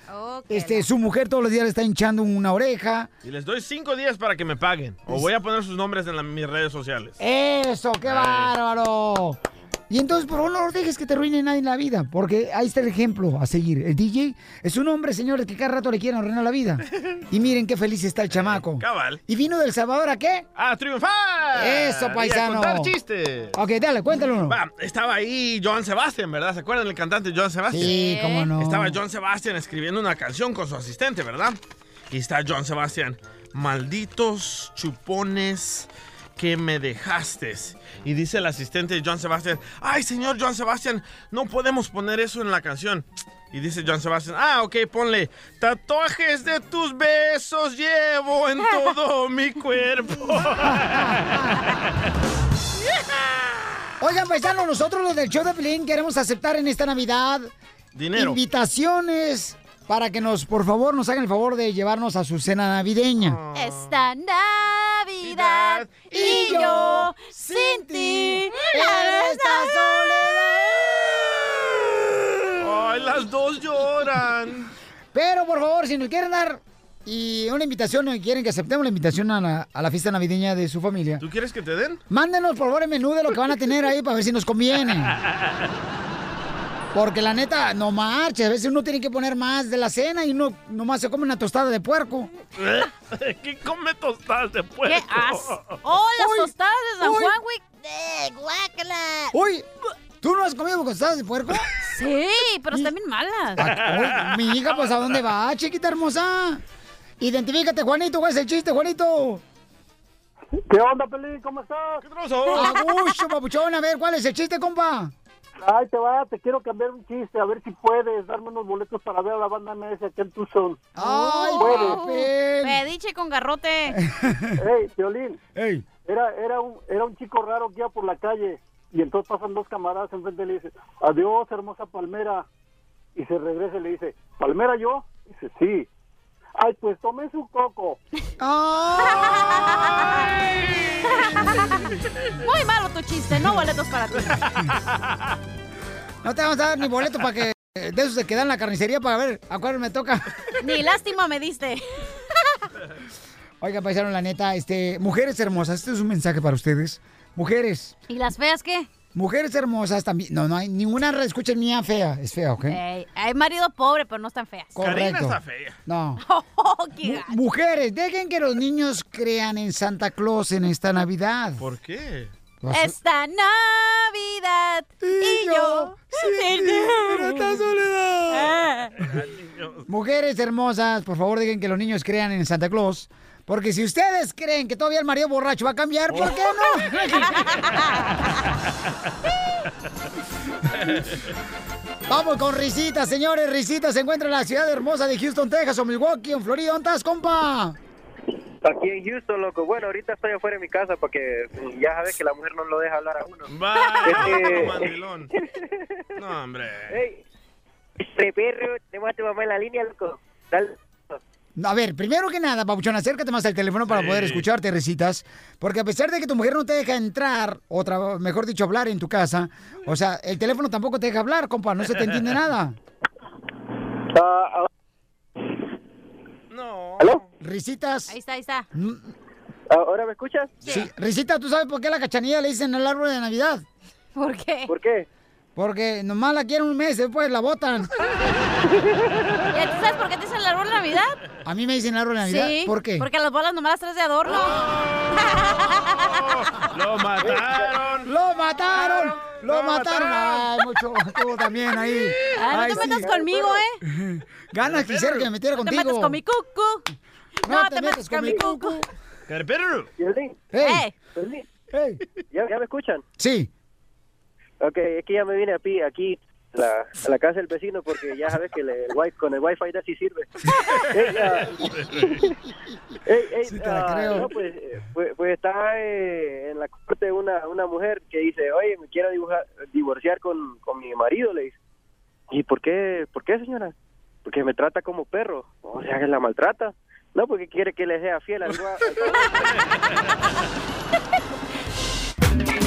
este, su mujer todos los días le está hinchando una oreja. Y les doy cinco días para que me paguen. O voy a poner sus nombres en la- mis redes sociales. Eso, qué Ay. bárbaro. Y entonces, por favor, no dejes que te arruine nadie en la vida, porque ahí está el ejemplo a seguir. El DJ es un hombre, señores, que cada rato le quieren arruinar la vida. Y miren qué feliz está el chamaco. Cabal. ¿Y vino del Salvador a qué? ¡A triunfar! Eso, Y a paisano. contar chistes. Ok, dale, cuéntalo uno. Va, estaba ahí John Sebastian, ¿verdad? ¿Se acuerdan del cantante John Sebastian? Sí, cómo no. Estaba John Sebastian escribiendo una canción con su asistente, ¿verdad? Y está John Sebastian. Malditos chupones que me dejaste. Y dice el asistente de John Sebastian, ay señor John Sebastian, no podemos poner eso en la canción. Y dice John Sebastian, ah, ok, ponle, tatuajes de tus besos llevo en todo mi cuerpo. Oigan, paisanos, nosotros los del show de Pelín queremos aceptar en esta Navidad Dinero. invitaciones para que nos, por favor, nos hagan el favor de llevarnos a su cena navideña. Esta Navidad y yo sin ti en esta Ay, las dos lloran. Pero, por favor, si nos quieren dar y una invitación, o quieren que aceptemos la invitación a la, a la fiesta navideña de su familia, ¿Tú quieres que te den? mándenos, por favor, el menú de lo que van a tener ahí para ver si nos conviene. Porque la neta, no marches. A veces uno tiene que poner más de la cena y uno nomás se come una tostada de puerco. ¿Qué come tostadas de puerco? ¡Qué as! ¡Oh, las Uy, tostadas de San uy. Juan, güey! ¡Eh, guácala! Uy, ¿tú no has comido tostadas de puerco? Sí, pero están bien malas. Uy, mi hija, pues ¿a dónde va, chiquita hermosa? Identifícate, Juanito, ¿cuál es el chiste, Juanito? ¿Qué onda, Pelín? ¿Cómo estás? ¿Qué trozo? Agucho, papuchón, a ver, ¿cuál es el chiste, compa? Ay, te va, te quiero cambiar un chiste, a ver si puedes darme unos boletos para ver a la banda MS aquí en Tucson. ¡Ay, ¿Puedes? papel! Pediche con garrote. Ey, Violín. Ey. Era, era, un, era un chico raro que iba por la calle y entonces pasan dos camaradas enfrente y le dice, adiós, hermosa palmera. Y se regresa y le dice, ¿palmera yo? Dice, sí. Ay, pues tomé su coco. Muy malo tu chiste, no boletos para ti. No te vamos a dar ni boleto para que de esos se quedan en la carnicería para ver a cuál me toca. Ni lástima me diste. Oiga, paisaron, la neta, este, mujeres hermosas, este es un mensaje para ustedes. Mujeres, ¿Y las feas qué? Mujeres hermosas también. No, no hay ninguna escucha mía fea, es fea, ¿ok? Hay marido pobre, pero no están feas. Correcto. No. Mu- mujeres, dejen que los niños crean en Santa Claus en esta Navidad. ¿Por qué? Esta Navidad y, yo sin esta soledad. Mujeres hermosas, por favor, dejen que los niños crean en Santa Claus. Porque si ustedes creen que todavía el marido borracho va a cambiar, ¿por qué no? Vamos con risitas, señores, risitas. Se encuentra en la ciudad hermosa de Houston, Texas, o Milwaukee, en Florida. ¿Dónde estás, compa? Aquí en Houston, loco. Bueno, ahorita estoy afuera de mi casa porque ya sabes que la mujer no lo deja hablar a uno. Vaya, Este- mandilón. No, hombre. Ey, este perro, tenemos a tu mamá en la línea, loco. Dale. A ver, primero que nada, Papuchón, acércate más al teléfono para Sí. poder escucharte, recitas. Porque a pesar de que tu mujer no te deja entrar, o tra- mejor dicho, hablar en tu casa, o sea, el teléfono tampoco te deja hablar, compa, no se te entiende nada. Ah, No. ¿Aló? Risitas. Ahí está, ahí está. ¿Ahora me escuchas? Sí. Risita, ¿tú sabes por qué la cachanilla le dicen el árbol de Navidad? ¿Por qué? ¿Por qué? Porque nomás la quieren un mes, después la botan. ¿Ya tú sabes por qué te dicen el árbol de Navidad? A mí me dicen el árbol de Navidad. Sí. ¿Por qué? Porque las bolas nomás las traes de adorno. ¡Lo mataron! ¡Lo mataron! ¡Lo mataron! Ay, mucho. Estuvo también ahí. Ay, no te sí. metas conmigo, ¿eh? Ganas quisiera que me metiera No te contigo. metas con mi cucu. No, te metas con mi cucu. Carpero. Piolín, ¡Ey! Piolín, ¡Ey! ¿ya, ¿ya me escuchan? Sí. Ok, es que ya me vine a pi- aquí la, a la casa del vecino porque ya sabes que le- el wi con el wifi ya sí sirve. Sí no, pues, eh, pues, pues está eh, en la corte una, una mujer que dice, oye, me quiero dibujar- divorciar con, con mi marido, le dice. ¿Y por qué, por qué, señora? Porque me trata como perro. O sea, que la maltrata. No, porque quiere que le sea fiel al al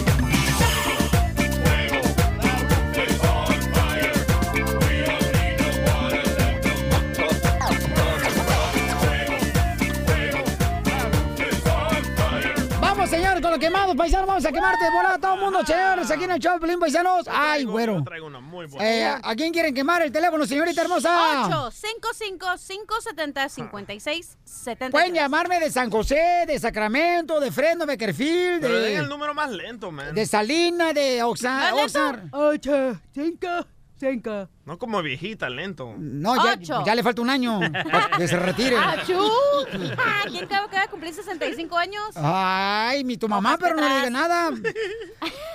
Vamos, señores, con los quemados, paisanos. Vamos a quemarte de volada a todo el mundo, señores. Aquí en el show, de Pelín, paisanos. Ay, güero. Traigo una muy buena. Eh, ¿A quién quieren quemar el teléfono, señorita hermosa? 8 55 570 56 70 Pueden llamarme de San José, de Sacramento, de Fresno, Beckerfield, Pero den el de, número más lento, man. de Salina, de Oxnard. ¿Más lento? Ocho, cinco. No como viejita, lento. No, ya, Ocho. ya le falta un año para que se retire. ¡Achú! Ah, ¿Quién acaba de cumplir 65 años? Ay, mi tu mamá, pero no le diga nada.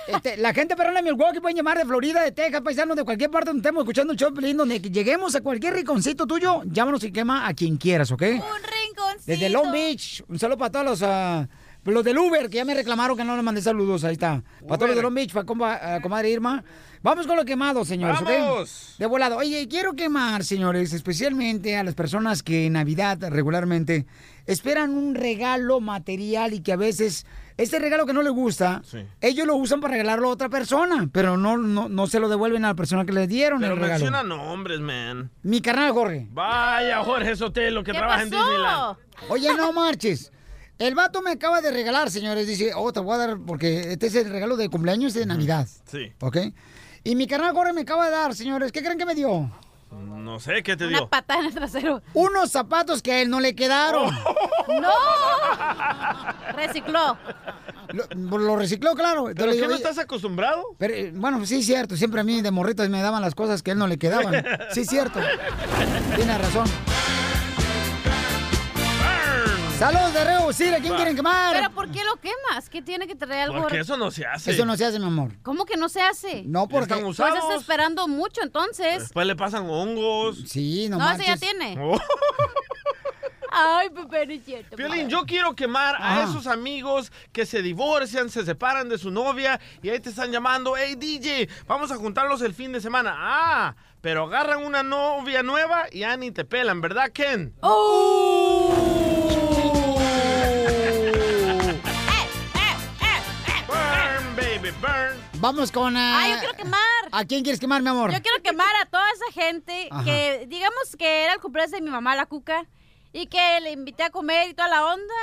Este, la gente perrona de Milwaukee pueden llamar de Florida, de Texas, paisanos, de cualquier parte donde estemos escuchando un show, donde lleguemos a cualquier rinconcito tuyo, llámanos y quema a quien quieras, ¿ok? Un rinconcito. Desde Long Beach, un saludo para todos los, ah, los del Uber, que ya me reclamaron que no les mandé saludos, ahí está. Para todos los de Long Beach, para compa- comadre Irma. Vamos con lo quemado, señores. ¡Vamos! De volado. Oye, quiero quemar, señores, especialmente a las personas que en Navidad regularmente esperan un regalo material y que a veces este regalo que no les gusta, Sí. ellos lo usan para regalarlo a otra persona, pero no, no, no se lo devuelven a la persona que les dieron Pero el regalo. menciona nombres, man. Mi carnal Jorge. Vaya, Jorge Sotelo, que ¿Qué trabaja en? Disneyland. Oye, no marches. El vato me acaba de regalar, señores. Dice, oh, te voy a dar, porque este es el regalo de cumpleaños de Navidad. Sí. ¿Ok? Y mi carnal Jorge me acaba de dar, señores. ¿Qué creen que me dio? No sé qué te Una dio. patada en el trasero. Unos zapatos que a él no le quedaron. ¡No! Recicló. Lo, lo recicló, claro. ¿Pero qué digo, no "Oye, estás acostumbrado? pero, eh, bueno, sí, cierto. Siempre a mí de morritos me daban las cosas que a él no le quedaban. Sí, cierto. Tiene razón. Saludos de Reo, sí, ¿a quién Va. quieren quemar? ¿Pero por qué lo quemas? ¿Qué tiene que traer algo? Porque eso no se hace. Eso no se hace, mi amor. ¿Cómo que no se hace? No, porque... están Pues usados. está esperando mucho, entonces. Después le pasan hongos. Sí, no, No, ese ya tiene. Oh. Ay, Pepe, no es cierto. Piolín, yo quiero quemar a Ajá. esos amigos que se divorcian, se separan de su novia y ahí te están llamando, hey DJ, vamos a juntarlos el fin de semana. Ah, pero agarran una novia nueva y ya ni te pelan, ¿verdad, Ken? Burn, Vamos con... Ah, yo quiero quemar. ¿A quién quieres quemar, mi amor? Yo quiero quemar a toda esa gente Ajá. que, digamos que era el cumpleaños de mi mamá, la cuca, y que le invité a comer y toda la onda.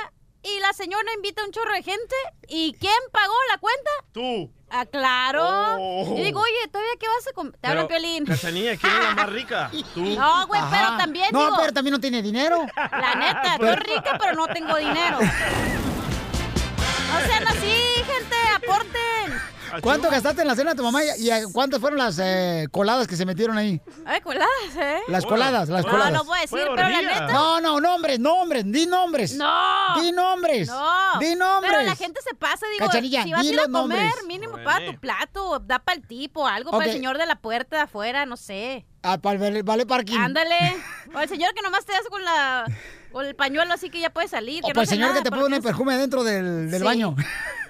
Y la señora invita a un chorro de gente. ¿Y quién pagó la cuenta? Tú. Ah, claro. Oh. Y digo, oye, ¿todavía qué vas a comer? Te hablan, Pero, Piolín. Cachanilla, ¿quién es la más rica? Tú. No, güey, pero también No, digo, pero también no tiene dinero. la neta, estoy rica, pero no tengo dinero. No sean así, gente, aporten. ¿Cuánto gastaste en la cena de tu mamá y, y cuántas fueron las eh, coladas que se metieron ahí? Ay, coladas, ¿eh? Las coladas, las No, coladas. no puedo decir, pero la neta. No, no, nombres, nombres, di nombres. No. Di nombres. No. Di nombres. Pero la gente se pasa, digo, Cachanilla, si vas a ir a comer, nombres. mínimo Bueno. para tu plato, da para el tipo, algo para el señor de la puerta de afuera, no sé. Ah, para el vale, vale parking. Ándale. O el señor que nomás te hace con la con el pañuelo así que ya puede salir. O que para no el señor nada, que te pone perfume dentro del, del Sí. baño.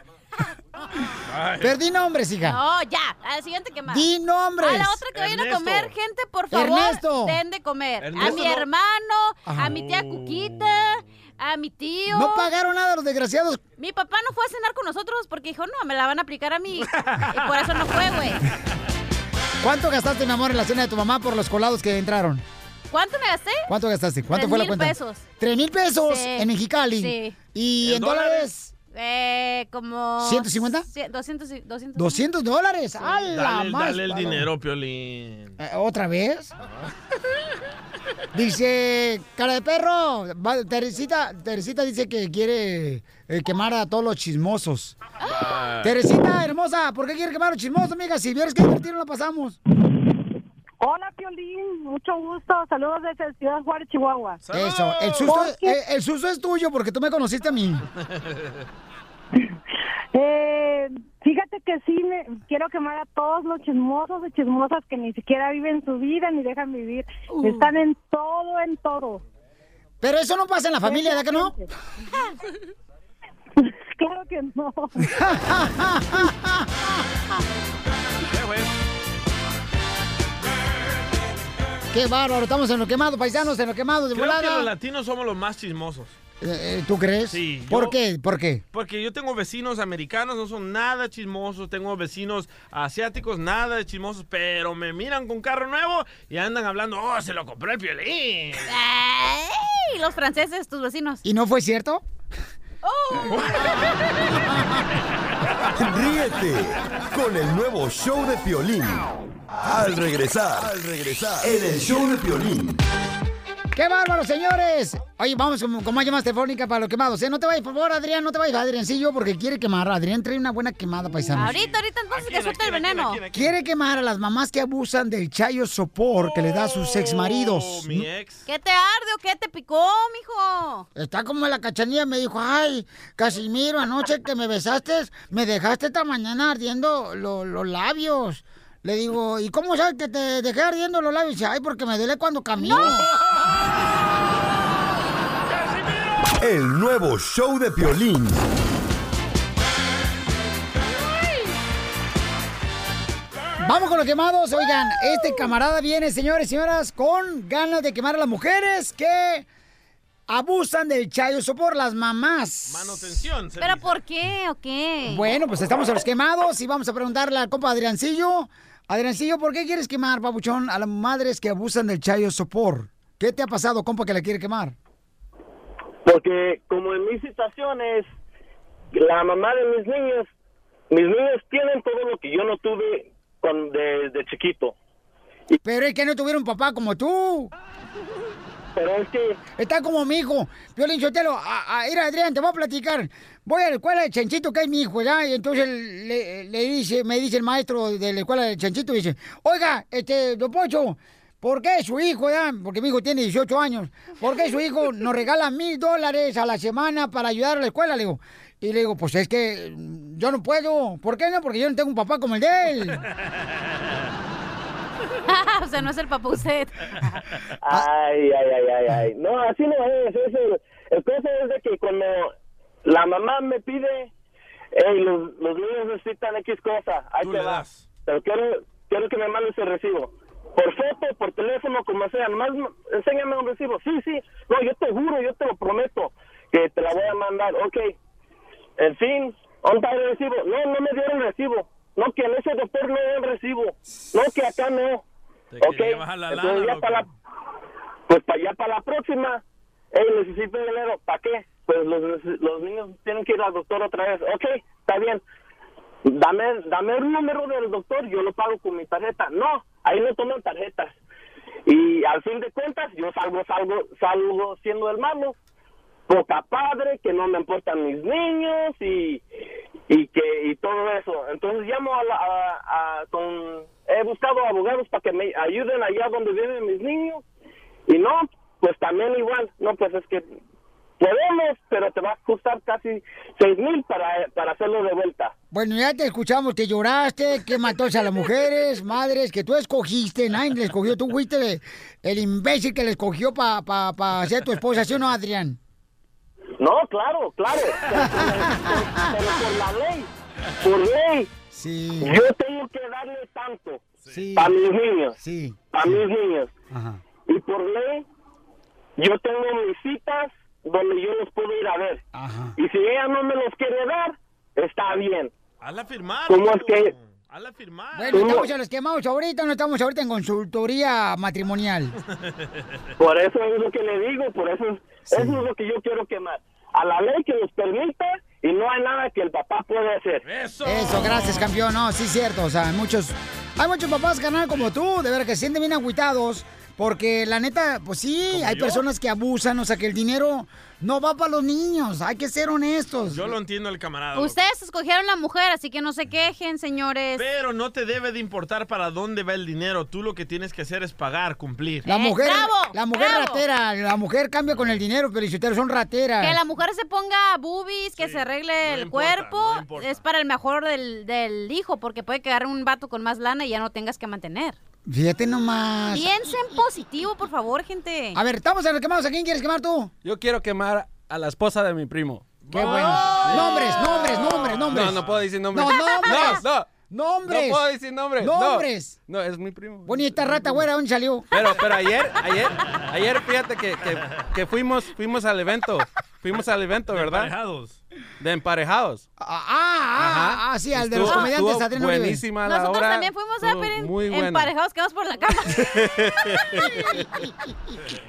Pero di nombres, hija. No, ya. A la siguiente quemada. Di nombres. A la otra que vayan a Ernesto. comer, gente, por favor. Ernesto. Den de comer. a Ernesto mi no- hermano, Ajá. a mi tía Cuquita, a mi tío. No pagaron nada los desgraciados. Mi papá no fue a cenar con nosotros porque dijo, no, me la van a aplicar a mí. y por eso no fue, güey. ¿Cuánto gastaste, mi amor, en la cena de tu mamá por los colados que entraron? ¿Cuánto me gasté? ¿Cuánto gastaste? ¿Cuánto Tres fue la mil cuenta? pesos. ¿Tres mil pesos Sí. en Mexicali? Sí. ¿Y en, ¿En dólares? Eh, como... ¿150? Cien- 200, y- 200. 200 dólares. ¡A la Dale, más, dale el palo! dinero, Piolín. Eh, ¿Otra vez? Dice, cara de perro, va- Teresita, Teresita dice que quiere eh, quemar a todos los chismosos. Teresita, hermosa, ¿por qué quiere quemar a los chismosos, amiga? Si vieres que divertido la pasamos. Hola, Piolín. Mucho gusto. Saludos desde Ciudad Juárez, Chihuahua. Eso, el susto, Porque, eh, el susto es tuyo porque tú me conociste a mí. eh, fíjate que sí, me, quiero quemar a todos los chismosos y chismosas que ni siquiera viven su vida ni dejan vivir. Están en todo, en todo. Pero eso no pasa en la familia, ¿verdad que no? claro que no. Qué bárbaro, estamos en lo quemado, paisanos, en lo quemado de Creo que los volada. latinos somos los más chismosos. Eh, eh, ¿Tú crees? Sí, ¿Por yo- qué? ¿Por qué? Porque yo tengo vecinos americanos, no son nada chismosos. Tengo vecinos asiáticos, nada de chismosos. Pero me miran con carro nuevo y andan hablando, oh, se lo compró el Piolín. ¡Ay! Los franceses, tus vecinos. ¿Y no fue cierto? Ríete con el nuevo show de Piolín. Al regresar, al regresar, en el show de Piolín. ¡Qué bárbaro, señores! Oye, vamos con, con más llamadas telefónicas para los quemados. ¿eh? No te vayas, por favor, Adrián, no te vayas, Adriancillo, porque quiere quemar. Adrián trae una buena quemada, paisanos. Ahorita, ahorita, entonces que suelte el veneno. Quiere quemar a las mamás que abusan del chayo sopor que le da a sus exmaridos. Oh, Mi ex. ¿Qué te arde o qué te picó, mijo? Está como la cachanilla me dijo, ay, Casimiro, anoche que me besaste, me dejaste esta mañana ardiendo lo- los labios. Le digo, ¿y cómo sabes que te dejé ardiendo los labios? Dice, ay, porque me duele cuando camino. El nuevo show de Piolín. Vamos con los quemados. Oigan, este camarada viene, señores y señoras, con ganas de quemar a las mujeres que abusan del chayo sopor, las mamás. Manutención. ¿Pero dice. por qué o qué? Bueno, pues estamos a los quemados y vamos a preguntarle al compa Adriancillo. Adriancillo, ¿por qué quieres quemar, papuchón, a las madres que abusan del chayo sopor? ¿Qué te ha pasado, compa, que la quiere quemar? Porque como en mis situaciones, la mamá de mis niños, mis niños tienen todo lo que yo no tuve cuando de, de chiquito. Pero es que no tuvieron papá como tú. Pero es que... Está como mi hijo. Violín Sotelo, a, a, mira, Adrián, te voy a platicar. Voy a la escuela de Chanchito, que es mi hijo, ¿ya? Y entonces le, le dice, me dice el maestro de la escuela de Chanchito, dice, oiga, este, don Pocho, ¿por qué su hijo, ya? Porque mi hijo tiene 18 años. ¿Por qué su hijo nos regala mil dólares a la semana para ayudar a la escuela? Le digo, y le digo, pues es que yo no puedo. ¿Por qué no? Porque yo no tengo un papá como el de él. o sea, no es el papá usted. Ay, ay, ay, ay, ay. No, así no es. es el, el cosa es de que cuando la mamá me pide, hey, los, los niños necesitan X cosa, ahí Tú te le va. das. Pero quiero, quiero que me mandes el recibo. Por foto, por teléfono, como sea. Nomás m- enséñame un recibo. Sí, sí. No, yo te juro, yo te lo prometo que te la voy a mandar. Ok. En fin, ¿dónde está el recibo? No, no me dieron recibo. No, que en ese doctor no hay recibo. No, que acá no. Te Ok. quería bajar la Entonces lana, ya para la, pues para ya para la próxima, hey, necesito dinero, ¿para qué? Pues los, los niños tienen que ir al doctor otra vez. Ok, está bien. Dame, dame el número del doctor, yo lo pago con mi tarjeta. No, ahí no toman tarjetas. Y al fin de cuentas, yo salgo, salgo, salgo siendo el malo. Poca padre, que no me importan mis niños y, y que y todo eso. Entonces llamo a, la, a, he buscado abogados para que me ayuden allá donde viven mis niños y no, pues también igual, no, pues es que podemos, pero te va a costar casi seis mil para, para hacerlo de vuelta. Bueno, ya te escuchamos que lloraste, que mató a las mujeres, madres, que tú escogiste, nadie le escogió, tú fuiste el, el imbécil que le escogió para pa, pa ser tu esposa, ¿sí o no, Adrián? No, claro, claro, pero, por la ley, por ley, Sí. yo tengo que darle tanto Sí. a mis niños, Sí. a mis niños. Ajá. Y por ley, yo tengo mis citas donde yo los puedo ir a ver. Y si ella no me los quiere dar, está bien. Hazla firmar. ¿Cómo es que- Hazla firmar. Bueno, estamos en los quemados ahorita, no estamos ahorita en consultoría matrimonial. Por eso es lo que le digo, por eso es, eso es lo que yo quiero quemar. A la ley que los permita y no hay nada que el papá pueda hacer. Eso. Eso, gracias, campeón. No, sí, cierto. O sea, hay muchos, hay muchos papás, canal, como tú, de ver que se sienten bien agüitados. Porque la neta, pues sí, hay yo? personas que abusan, o sea, que el dinero no va para los niños. Hay que ser honestos. Yo lo entiendo el camarada. loco. Ustedes escogieron la mujer, así que no se quejen, señores. Pero no te debe de importar para dónde va el dinero. Tú lo que tienes que hacer es pagar, cumplir. La mujer, Eh, bravo, la mujer bravo. ratera, la mujer cambia con el dinero, pero ustedes son rateras. Que la mujer se ponga boobies, que se arregle el importa, cuerpo, no es para el mejor del, del hijo, porque puede quedar un vato con más lana y ya no tengas que mantener. Fíjate nomás. Piensen positivo, por favor, gente. A ver, estamos en los quemados. ¿A quién quieres quemar tú? Yo quiero quemar a la esposa de mi primo. Qué bueno. Nombres, nombres, nombres, nombres. No, no puedo decir nombres. No, nombres. No, no. Nombres. No puedo decir nombres. no. Nombres. No, es mi primo. Esta rata, güera, ¿dónde salió? Pero, pero ayer, ayer, ayer, fíjate que, que, que fuimos, fuimos al evento. Fuimos al evento, ¿verdad? Emparejados. De emparejados. Ah, ah, Ajá. ah, sí, al de los Estuvo- comediantes, estuvo Adrián Uribe. buenísima la Nosotros hora. también fuimos a Estuvo ver en- muy buena. emparejados, quedamos por la cama.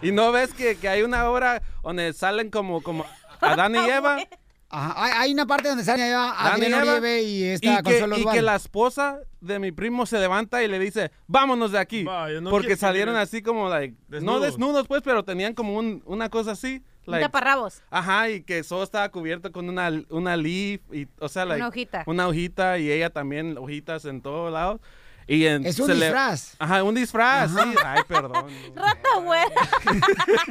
Y no ves que, que hay una hora donde salen como, como Adán y Eva. Ajá, hay, hay una parte donde sale allá Adán y Eva, Uribe y esta y que, Consuelo y Duval. que la esposa de mi primo se levanta y le dice, vámonos de aquí. Vaya, no porque salieron así como, like, no desnudos. desnudos pues, pero tenían como un- una cosa así. Un like- taparrabos. Ajá, y que solo estaba cubierto con una, una leaf, y, o sea, like, hojita. Una hojita, y ella también hojitas en todos lados. Y en- Es un se le- disfraz. Ajá, un disfraz, sí. Ay, perdón. Rata, güey.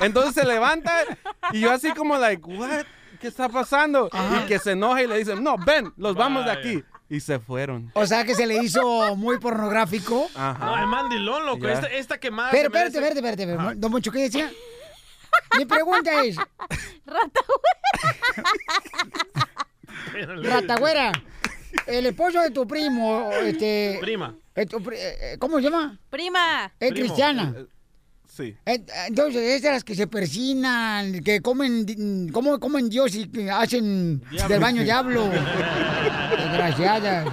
Entonces se levanta y yo así como, like, what? ¿Qué está pasando? Y que se enoja y le dicen, no, ven, los vamos de aquí. Y se fueron. O sea, que se le hizo muy pornográfico. Ajá. No, es mandilón, loco. Ya. Esta, esta quemada. Pero, merece- espérate, espérate, espérate. Don Moncho, ¿qué decía? Mi pregunta es, Rata, Ratagüera, el esposo de tu primo, este... Prima. eh, tu pri- eh, ¿Cómo se llama? Prima. Es Primo. cristiana. Sí. Eh, Entonces, es de las que se persinan, que comen, como comen Dios y que hacen Diablo. del baño diablo. Desgraciada.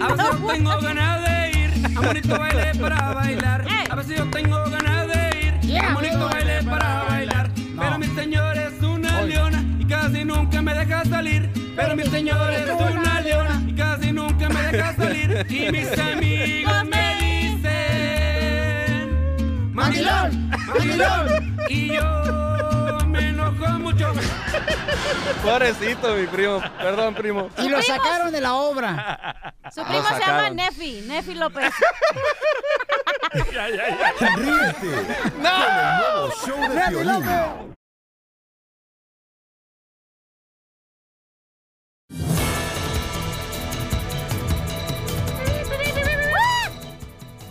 A veces yo tengo ganas de ir a bonito baile para bailar. A veces yo tengo ganas de ir Yeah. a bonito baile para bailar. Pero mi señor es una leona y casi nunca me deja salir. Pero mi señor es una leona y casi nunca me deja salir. Y mis amigos me dicen: ¡Mandilón! ¡Mandilón! Y yo me enojo mucho. Pobrecito, mi primo. Perdón, primo. Y lo sacaron de la obra. Su primo se llama. Nefi, Nefi López. Ríete con el nuevo show de Piolín.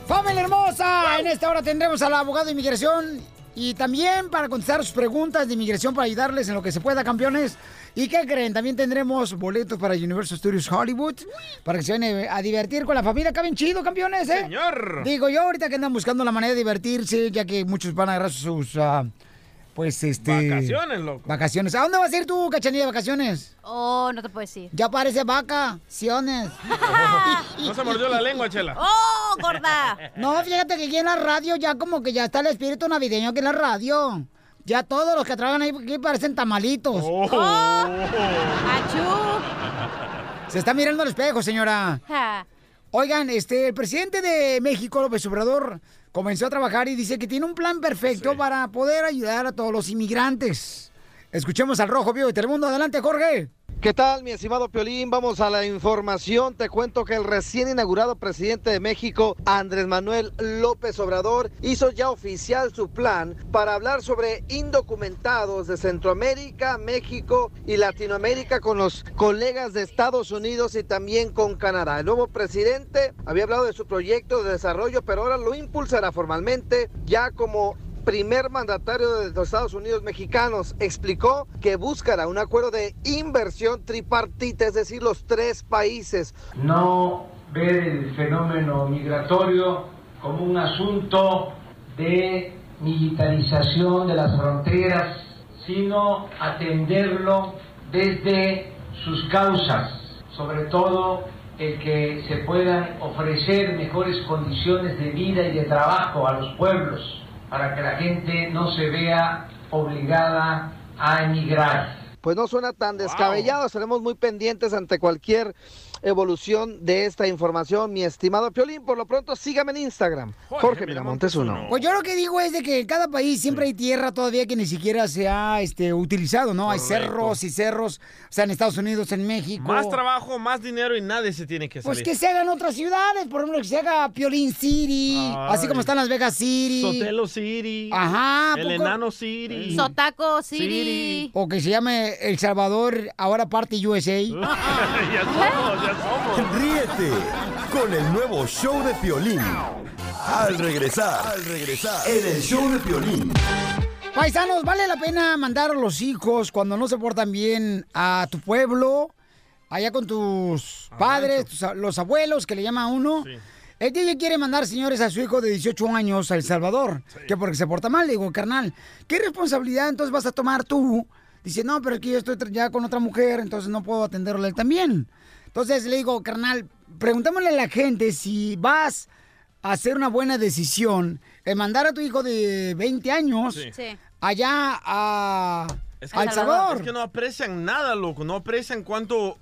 ¡Familia hermosa! En esta hora tendremos al abogado de inmigración y también para contestar sus preguntas de inmigración para ayudarles en lo que se pueda, campeones. ¿Y qué creen? También tendremos boletos para Universal Studios Hollywood para que se vayan a divertir con la familia. Caben chido, campeones, ¿eh? Señor. Digo yo ahorita que andan buscando la manera de divertirse, ya que muchos van a agarrar sus, ah, pues, este... Vacaciones, loco. Vacaciones. ¿A dónde vas a ir tú, cachanilla, de vacaciones? Oh, no te puedo decir. Ya parece vacaciones. No se mordió la lengua, Chela. ¡Oh, gorda! No, fíjate que aquí en la radio ya como que ya está el espíritu navideño aquí en la radio. Ya todos los que trabajan ahí aquí parecen tamalitos. Oh. ¡Achú! Se está mirando al espejo, señora. Ja. Oigan, este, el presidente de México, López Obrador, comenzó a trabajar y dice que tiene un plan perfecto para poder ayudar a todos los inmigrantes. Escuchemos al Rojo Vivo de Telemundo. Adelante, Jorge. ¿Qué tal, mi estimado Piolín? Vamos a la información. Te cuento que el recién inaugurado presidente de México, Andrés Manuel López Obrador, hizo ya oficial su plan para hablar sobre indocumentados de Centroamérica, México y Latinoamérica con los colegas de Estados Unidos y también con Canadá. El nuevo presidente había hablado de su proyecto de desarrollo, pero ahora lo impulsará formalmente ya como primer mandatario de los Estados Unidos mexicanos, explicó que buscará un acuerdo de inversión tripartita, es decir, los tres países. no ver el fenómeno migratorio como un asunto de militarización de las fronteras, sino atenderlo desde sus causas, sobre todo el que se puedan ofrecer mejores condiciones de vida y de trabajo a los pueblos para que la gente no se vea obligada a emigrar. Pues no suena tan descabellado, estaremos muy pendientes ante cualquier evolución de esta información, mi estimado Piolín. Por lo pronto, sígame en Instagram, Jorge Miramontes uno. Pues yo lo que digo es de que en cada país siempre hay tierra todavía que ni siquiera se ha este, utilizado, ¿no? Hay cerros y cerros, o sea, en Estados Unidos, en México. Más trabajo, más dinero y nadie se tiene que salir. Pues que se hagan otras ciudades, por ejemplo, que se haga Piolín City, Ay. así como están Las Vegas City. Sotelo City. Ajá. El ¿poco? Enano City. Sotaco City. O que se llame El Salvador, ahora parte USA. ya somos, ya somos. Ríete con el nuevo show de Piolín. Al regresar, al regresar, en el show de Piolín. Paisanos, ¿vale la pena mandar a los hijos cuando no se portan bien a tu pueblo? Allá con tus padres, tus los abuelos que le llama a uno. El DJ quiere mandar, señores, a su hijo de 18 años a El Salvador, que porque se porta mal. Le digo, carnal, ¿qué responsabilidad entonces vas a tomar tú? Dice, no, pero es que yo estoy ya con otra mujer, entonces no puedo atenderlo a él también. Entonces le digo, carnal, preguntémosle a la gente si vas a hacer una buena decisión en mandar a tu hijo de 20 años Sí. Allá a, Es a El Salvador. Es que no aprecian nada, loco. No aprecian cuánto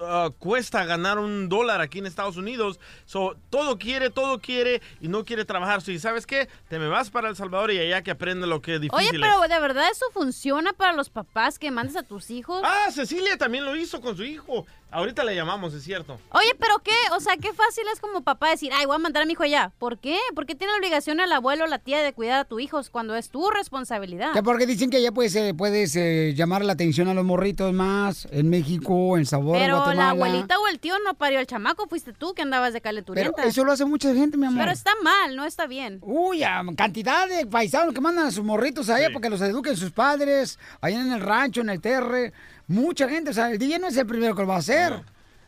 ah, cuesta ganar un dólar aquí en Estados Unidos. So, todo quiere, todo quiere y no quiere trabajar. So, ¿Y sabes qué? Te me vas para El Salvador y allá que aprende lo que es difícil. Oye, pero de verdad eso funciona para los papás que mandes a tus hijos. Ah, Cecilia también lo hizo con su hijo. Ahorita le llamamos, es cierto. Oye, pero qué, o sea, qué fácil es como papá decir, ay, voy a mandar a mi hijo allá. ¿Por qué? Porque tiene la obligación el abuelo o la tía de cuidar a tu hijo cuando es tu responsabilidad. Que porque dicen que allá puedes, eh, puedes eh, llamar la atención a los morritos más en México, en Sabor, Pero Guatemala. la abuelita o el tío no parió al chamaco, fuiste tú que andabas de Pero calenturienta. eso lo hace mucha gente, mi amor. Pero está mal, no está bien. Uy, a cantidad de paisanos que mandan a sus morritos allá para que los eduquen sus padres, allá en el rancho, en el terre. Mucha gente, o sea, el DJ no es el primero que lo va a hacer.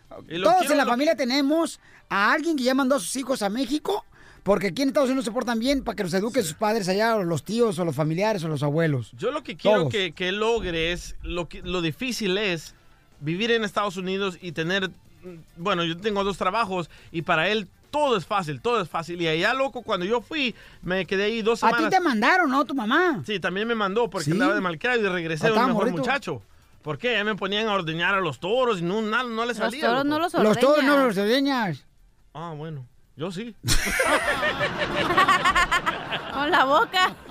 Todos quiero- en la familia tenemos a alguien que ya mandó a sus hijos a México porque aquí en Estados Unidos se portan bien para que los eduquen sus padres allá, o los tíos, o los familiares, o los abuelos. Yo lo que quiero Todos. que, que él logre es, lo, que, lo difícil es vivir en Estados Unidos y tener, bueno, yo tengo dos trabajos y para él todo es fácil, todo es fácil. Y allá, loco, cuando yo fui, me quedé ahí dos A semanas. ti te mandaron, ¿no? Tu mamá. Sí, también me mandó porque Sí. andaba de malcriado y regresé Ah, un mejor morrito. muchacho. ¿Por qué? Ya me ponían a ordeñar a los toros y no, na- no, les salía. toros no los Los todos no los ordeñas. Ah, bueno, yo sí. Con la boca.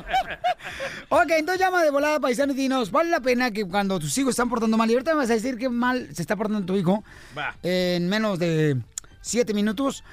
Ok, entonces llama de volada paisano y dinos, ¿vale la pena que cuando tus hijos están portando mal, y ahorita me vas a decir que mal se está portando tu hijo Va. en menos de siete minutos,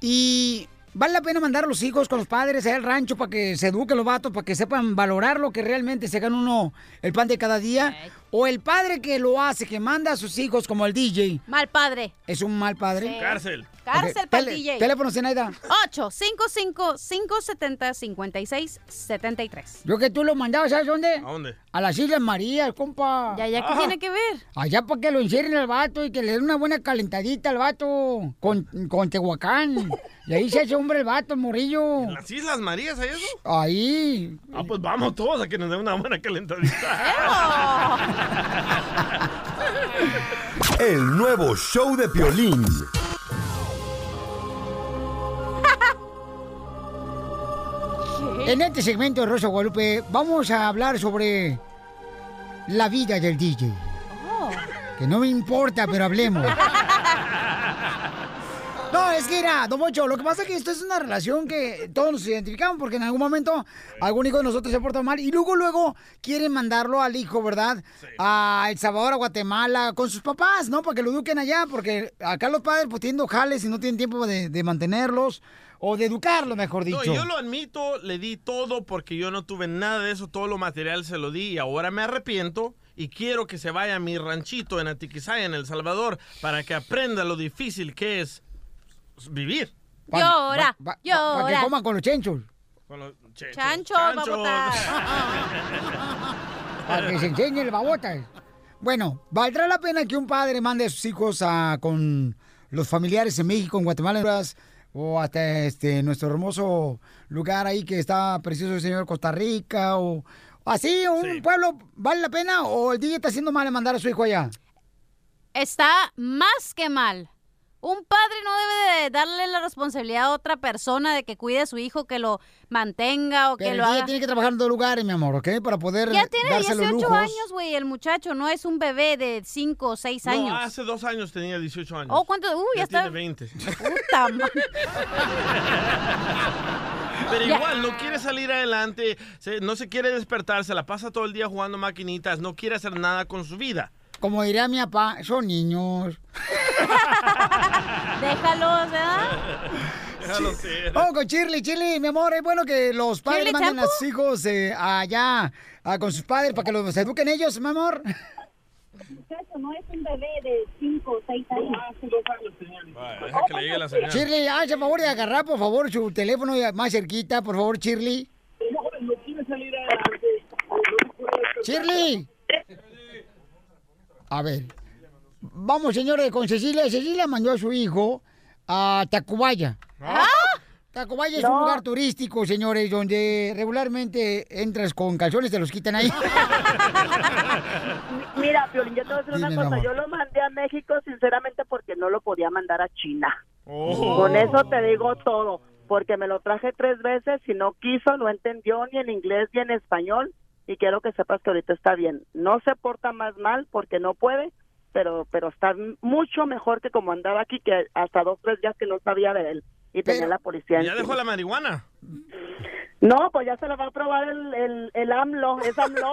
y vale la pena mandar a los hijos con los padres al rancho para que se eduquen los vatos, para que sepan valorar lo que realmente se gana uno el pan de cada día, o el padre que lo hace, que manda a sus hijos como el DJ, Mal padre. es un mal padre. Sí. Cárcel. Cárcel para tele- DJ. Teléfono, Zenaida. 855-570-5673. Yo que tú lo mandabas, ¿sabes dónde? ¿A dónde? A las Islas Marías, compa. ¿Y allá qué Ah. tiene que ver? Allá para que lo encierren al vato y que le den una buena calentadita al vato con, con Tehuacán. Y ahí se hace hombre el vato, el morrillo. ¿En las Islas Marías hay eso? Ahí. Ah, pues vamos todos a que nos den una buena calentadita. El nuevo show de Piolín. En este segmento de Rosa Guadalupe vamos a hablar sobre la vida del DJ. Que no me importa, pero hablemos. No, es que era, Don Mocho, lo que pasa es que esto es una relación que todos nos identificamos porque en algún momento algún hijo de nosotros se porta mal y luego, luego quieren mandarlo al hijo, ¿verdad? A El Salvador, a Guatemala, con sus papás, ¿no? Para que lo eduquen allá, porque acá los padres pues tienen jales y no tienen tiempo de, de mantenerlos o de educarlos, mejor dicho. No, yo lo admito, le di todo porque yo no tuve nada de eso, todo lo material se lo di y ahora me arrepiento y quiero que se vaya a mi ranchito en Atiquizaya, en El Salvador, para que aprenda lo difícil que es vivir. Llora, Para que llora. coman con los chenchos. Con los chechos. Chancho, Chanchos. Para que se enseñe el babotas. Bueno, ¿valdrá la pena que un padre mande a sus hijos a, con los familiares en México, en Guatemala, en Honduras, o hasta este nuestro hermoso lugar ahí que está precioso el señor Costa Rica, o así, un pueblo, ¿vale la pena? ¿O el DJ está haciendo mal en mandar a su hijo allá? Está más que mal. Un padre no debe de darle la responsabilidad a otra persona de que cuide a su hijo, que lo mantenga o Pero que lo haga. tiene que trabajar en dos lugares, mi amor, ¿ok? Para poder Ya tiene darse los 18 lujos. años, güey, el muchacho, no es un bebé de 5 o 6 años. No, hace dos años tenía 18 años. Oh, ¿cuánto? Uh, ya está. tiene 20. Puta madre. Pero Ya. igual, no quiere salir adelante, se- no se quiere despertar, se la pasa todo el día jugando maquinitas, no quiere hacer nada con su vida. Como diría mi papá, son niños. Déjalos, ¿verdad? Déjalo ser. Oh, con Shirley, Shirley, mi amor, es bueno que los padres ¿Shirley manden a sus hijos eh, allá ah, con sus padres para que los eduquen ellos, mi amor. no es un bebé de 5 o 6 años. Vaya, deja que le llegue la señal. Shirley, hace favor de agarrar, por favor, su teléfono más cerquita, por favor, Shirley. Shirley. A ver. Vamos, señores, con Cecilia. Cecilia mandó a su hijo a Tacubaya. Tacubaya es un lugar turístico, señores, donde regularmente entras con calzones, te los quitan ahí. Mira, Piolín, yo te voy a decir Dime, una cosa. Yo lo mandé a México, sinceramente, porque no lo podía mandar a China. Oh. Con eso te digo todo. Porque me lo traje tres veces y no quiso, no entendió ni en inglés ni en español. Y quiero que sepas que ahorita está bien. No se porta más mal porque no puede, pero pero está mucho mejor que como andaba aquí, que hasta dos, tres días que no sabía de él. Y tenía la policía ¿Ya encima. dejó la marihuana? No, pues ya se lo va a probar el, el, el AMLO, es AMLO,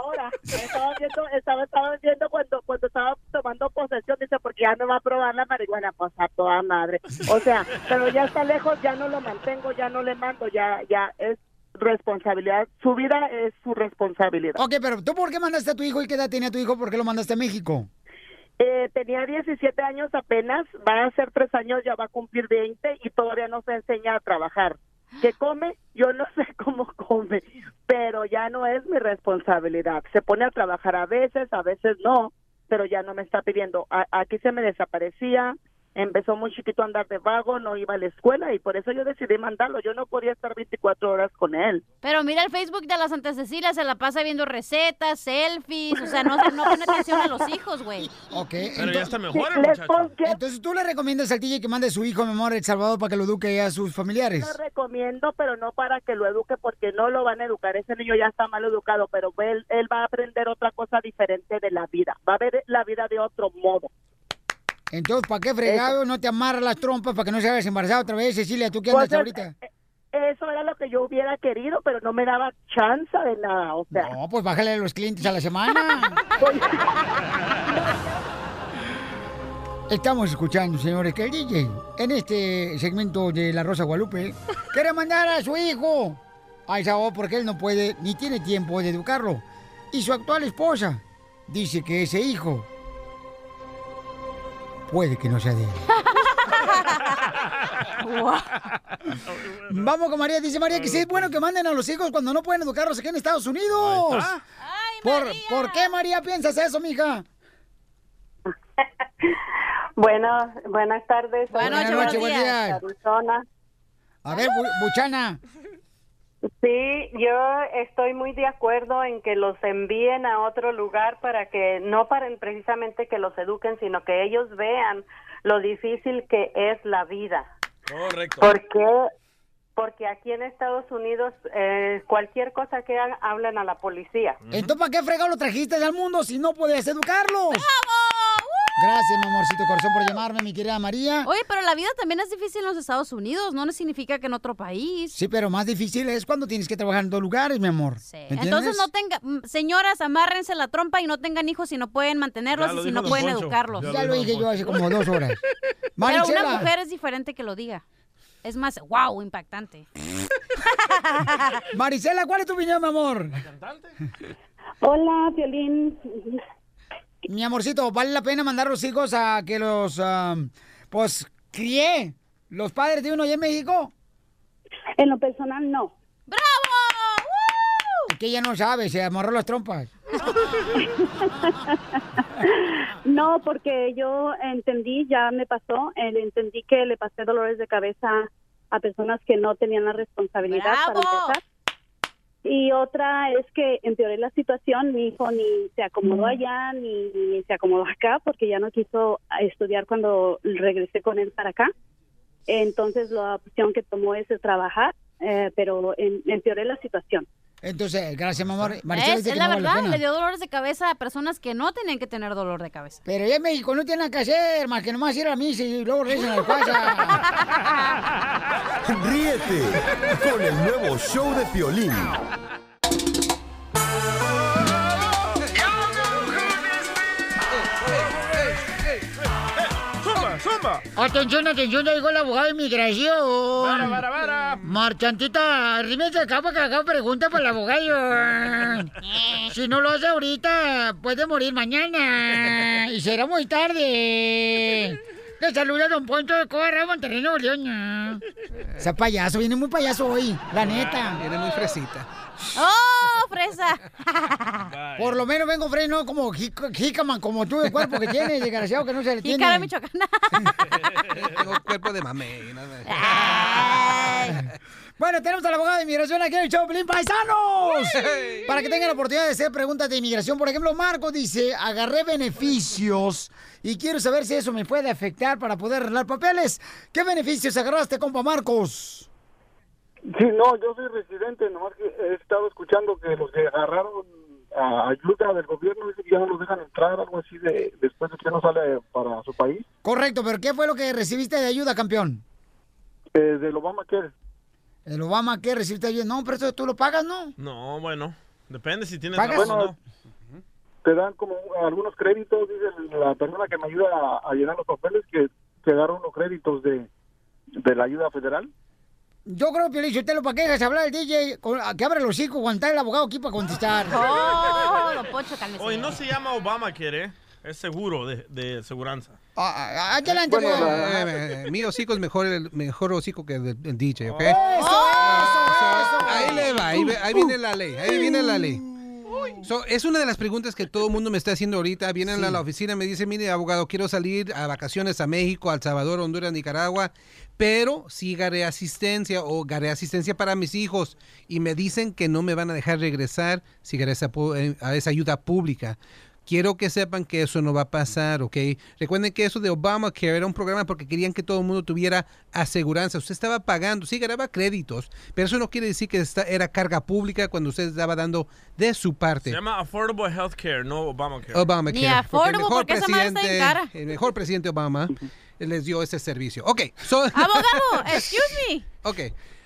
ahora. Estaba viendo, estaba, estaba viendo cuando, cuando estaba tomando posesión, dice, porque ya no va a probar la marihuana, pues a toda madre. O sea, pero ya está lejos, ya no lo mantengo, ya no le mando, ya, ya es responsabilidad, su vida es su responsabilidad. ok, pero ¿tú por qué mandaste a tu hijo y qué edad tenía tu hijo? ¿Por qué lo mandaste a México? Eh, tenía 17 años apenas, va a ser tres años, ya va a cumplir 20 y todavía no se enseña a trabajar. ¿Qué come? Yo no sé cómo come, pero ya no es mi responsabilidad. Se pone a trabajar a veces, a veces no, pero ya no me está pidiendo. A- aquí se me desaparecía, empezó muy chiquito a andar de vago, no iba a la escuela y por eso yo decidí mandarlo. Yo no podía estar 24 horas con él. Pero mira el Facebook de la Santa Cecilia, se la pasa viendo recetas, selfies, o sea, no, no pone atención a los hijos, güey. Ok. Pero ya está mejor el muchacho. Entonces tú le recomiendas al DJ que mande a su hijo, mi amor, a El Salvador para que lo eduque a sus familiares. Lo recomiendo, pero no para que lo eduque porque no lo van a educar. Ese niño ya está mal educado, pero él, él va a aprender otra cosa diferente de la vida. Va a ver la vida de otro modo. Entonces, ¿para qué fregado no te amarras las trompas para que no se hagas embarazada otra vez, Cecilia? ¿Tú qué andas Pues, ahorita? Eso era lo que yo hubiera querido, pero no me daba chance de nada. O sea, No, pues bájale a los clientes a la semana. Estamos escuchando, señores, que el DJ, en este segmento de La Rosa Guadalupe, quiere mandar a su hijo a El Salvador porque él no puede ni tiene tiempo de educarlo. Y su actual esposa dice que ese hijo puede que no sea de él. Vamos con María. Dice María que sí es bueno que manden a los hijos cuando no pueden educarlos aquí en Estados Unidos. ¿Por, ¿Por qué, María, piensas eso, mija? Bueno, buenas tardes. Buenas noches, buenos días. Arizona. A ver, Bu- Buchana. Sí, yo estoy muy de acuerdo en que los envíen a otro lugar para que no para precisamente que los eduquen, sino que ellos vean lo difícil que es la vida. Correcto. Porque porque aquí en Estados Unidos eh, cualquier cosa que hagan hablan a la policía. Entonces, ¿para qué fregado lo trajiste al mundo si no podías educarlos? Gracias, mi amorcito corazón, por llamarme, mi querida María. Oye, pero la vida también es difícil en los Estados Unidos, no significa que en otro país. Sí, pero más difícil es cuando tienes que trabajar en dos lugares, mi amor. ¿Me entiendes? Entonces no tenga, mm, señoras, amárrense la trompa y no tengan hijos si no pueden mantenerlos y si no pueden Poncho. educarlos. Ya Ya lo dije yo hace como dos horas. Pero una mujer es diferente que lo diga. Es más, wow, impactante. Marisela, ¿cuál es tu opinión, mi amor? Hola, Violín. Mi amorcito, ¿vale la pena mandar los hijos a que los, am, pues, críe los padres de uno allá en México? En lo personal, no. que ella no sabe, se amarró las trompas. No, porque yo entendí, ya me pasó, eh, entendí que le pasé dolores de cabeza a personas que no tenían la responsabilidad para empezar. Y otra es que empeoré la situación, mi hijo ni se acomodó allá ni, ni se acomodó acá porque ya no quiso estudiar cuando regresé con él para acá. Entonces la opción que tomó es trabajar, eh, pero em- empeoré la situación. Entonces, gracias, mi amor. Maricela Es, dice es que la no vale verdad, le dio dolores de cabeza a personas que no tenían que tener dolor de cabeza. Pero ya en México no tiene nada que hacer, más que nomás ir a la misa y luego regresan a la casa. Ríete con el nuevo show de Piolín. ¡Zumba! Atención, atención, ya llegó el abogado de inmigración. Vara, vara, vara. Marchantita, arrímese acá para que haga pregunta para el abogado. si no lo hace ahorita, puede morir mañana. Y será muy tarde. Le saluda Don Poncho de Corra, Monterrey, Nuevo León. Ese payaso, viene muy payaso hoy, la neta. Viene muy fresita. ¡Oh, fresa! Por lo menos vengo freno no como jícama, como tú, el cuerpo que tienes, desgraciado que no se le tiene. Jícara michoacana. Tengo cuerpo de nada. Bueno, tenemos al abogado de inmigración aquí en el show, Pelín Paisanos. Para que tengan la oportunidad de hacer preguntas de inmigración. Por ejemplo, Marco dice, agarré beneficios y quiero saber si eso me puede afectar para poder arreglar papeles. ¿Qué beneficios agarraste, compa Marcos? Sí, no, yo soy residente, nomás que he estado escuchando que los que agarraron a ayuda del gobierno dicen que ya no los dejan entrar, algo así, de después de que no sale para su país. Correcto, pero ¿qué fue lo que recibiste de ayuda, campeón? Eh, del Obamacare. El Obama, ¿qué recibiste ayuda? No, pero eso tú lo pagas, ¿no? No, bueno, depende si tienes ¿Pagas? o no. Te dan como algunos créditos, dice la persona que me ayuda a, a llenar los papeles, que, que agarra unos créditos de, de la ayuda federal. Yo creo, Piolín, usted lo para que dejas hablar el DJ, que abra los hocico cuando está el abogado aquí para contestar. Oh, don Poncho, cálmese. Hoy no se llama Obamacare, ¿eh? Es seguro de, de seguranza. Ah, adelante, Bueno, abogado. eh, eh, mi hocico es mejor, el mejor hocico que el, del- el DJ, ¿ok? eso, Ahí le va, ahí, ahí viene la ley, ahí viene la ley. So, es una de las preguntas que todo el mundo me está haciendo ahorita. Vienen a la oficina y me dicen, mire, abogado, quiero salir a vacaciones a México, a El Salvador, Honduras, Nicaragua, pero sí garé asistencia o garé asistencia para mis hijos. Y me dicen que no me van a dejar regresar si garé esa eh, a esa ayuda pública. Quiero que sepan que eso no va a pasar, ¿ok? Recuerden que eso de Obamacare era un programa porque querían que todo el mundo tuviera aseguranza. Usted estaba pagando, sí, ganaba créditos, pero eso no quiere decir que esta era carga pública cuando usted estaba dando de su parte. Se llama Affordable Health Care, no Obamacare. Obamacare. Ni affordable, porque esa madre está bien cara. el mejor presidente Obama les dio ese servicio. Ok, so- Abogado, excuse me. ok,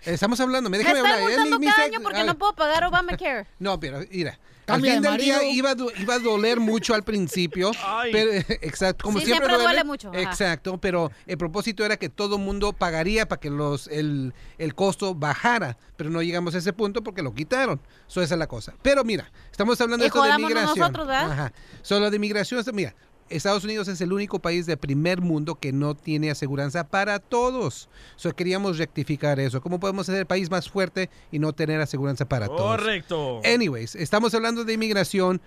estamos hablando, me Me déjame hablar. Multando mi- mi cada año porque no puedo pagar Obamacare. No, pero mira. Al fin de del día iba iba a doler mucho al principio. pero, exacto, como Sí, siempre, siempre duele duele. mucho, ajá. Exacto, pero el propósito era que todo el mundo pagaría para que los el, el costo bajara. Pero no llegamos a ese punto porque lo quitaron. Eso esa es la cosa. Pero mira, estamos hablando Y de esto de migración. nosotros, ¿verdad? Ajá. Solo de migración, mira, Estados Unidos es el único país del primer mundo que no tiene aseguranza para todos. So, queríamos rectificar eso. ¿Cómo podemos ser el país más fuerte y no tener aseguranza para todos? Correcto. Anyways, estamos hablando de inmigración.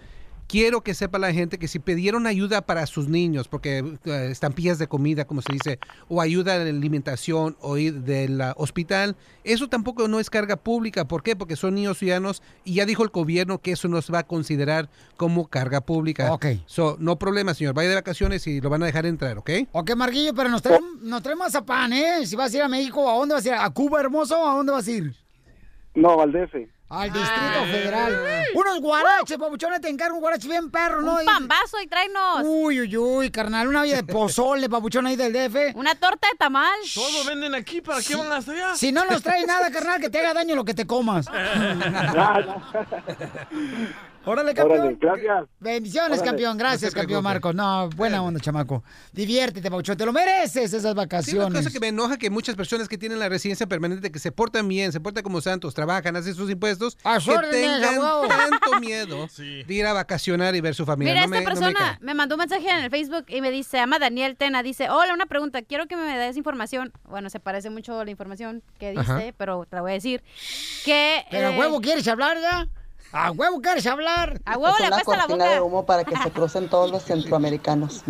Quiero que sepa la gente que si pidieron ayuda para sus niños, porque eh, estampillas de comida, como se dice, o ayuda de alimentación o ir del ah, hospital, eso tampoco no es carga pública. ¿Por qué? Porque son niños ciudadanos y ya dijo el gobierno que eso no se va a considerar como carga pública. Ok. So, no problema, señor. Vaya de vacaciones y lo van a dejar entrar, ¿ok? Ok, Marquillo, pero nos trae, nos trae mazapán, ¿eh? Si vas a ir a México, ¿a dónde vas a ir? ¿A Cuba, hermoso? ¿A dónde vas a ir? No, al DF. Al Distrito Federal. Unos guaraches, papuchones, te encargo un guarache bien perro, ¿no? Un pambazo y tráenos. Uy, uy, uy, carnal, una olla de pozole, papuchón ahí del DF. Una torta de tamal. Todo venden aquí, ¿para qué van hasta allá? Si no nos traes nada, carnal, que te haga daño lo que te comas. Órale, campeón. Órale, gracias. Bendiciones, Órale. campeón. Gracias, campeón. Marcos. No, buena onda, chamaco. Diviértete, papuchón. Te lo mereces esas Sí, una vacaciones. cosa que me enoja que muchas personas que tienen la residencia permanente que se portan bien, se portan como santos, trabajan, hacen sus impuestos, A que órdenes, tengan abogado. tanto miedo de ir a vacacionar y ver su familia. Mira, No esta me- no me persona me, mandó un mensaje en el Facebook y me dice, ama Daniel Tena, dice, hola, una pregunta, quiero que me des información. Bueno, se parece mucho a la información que dice, Ajá. pero te la voy a decir. Que... Pero, eh, huevo, ¿quieres hablar ya? ¿A huevo quieres hablar? A huevo es le apesta la cortina de boca. humo para que se crucen todos los centroamericanos.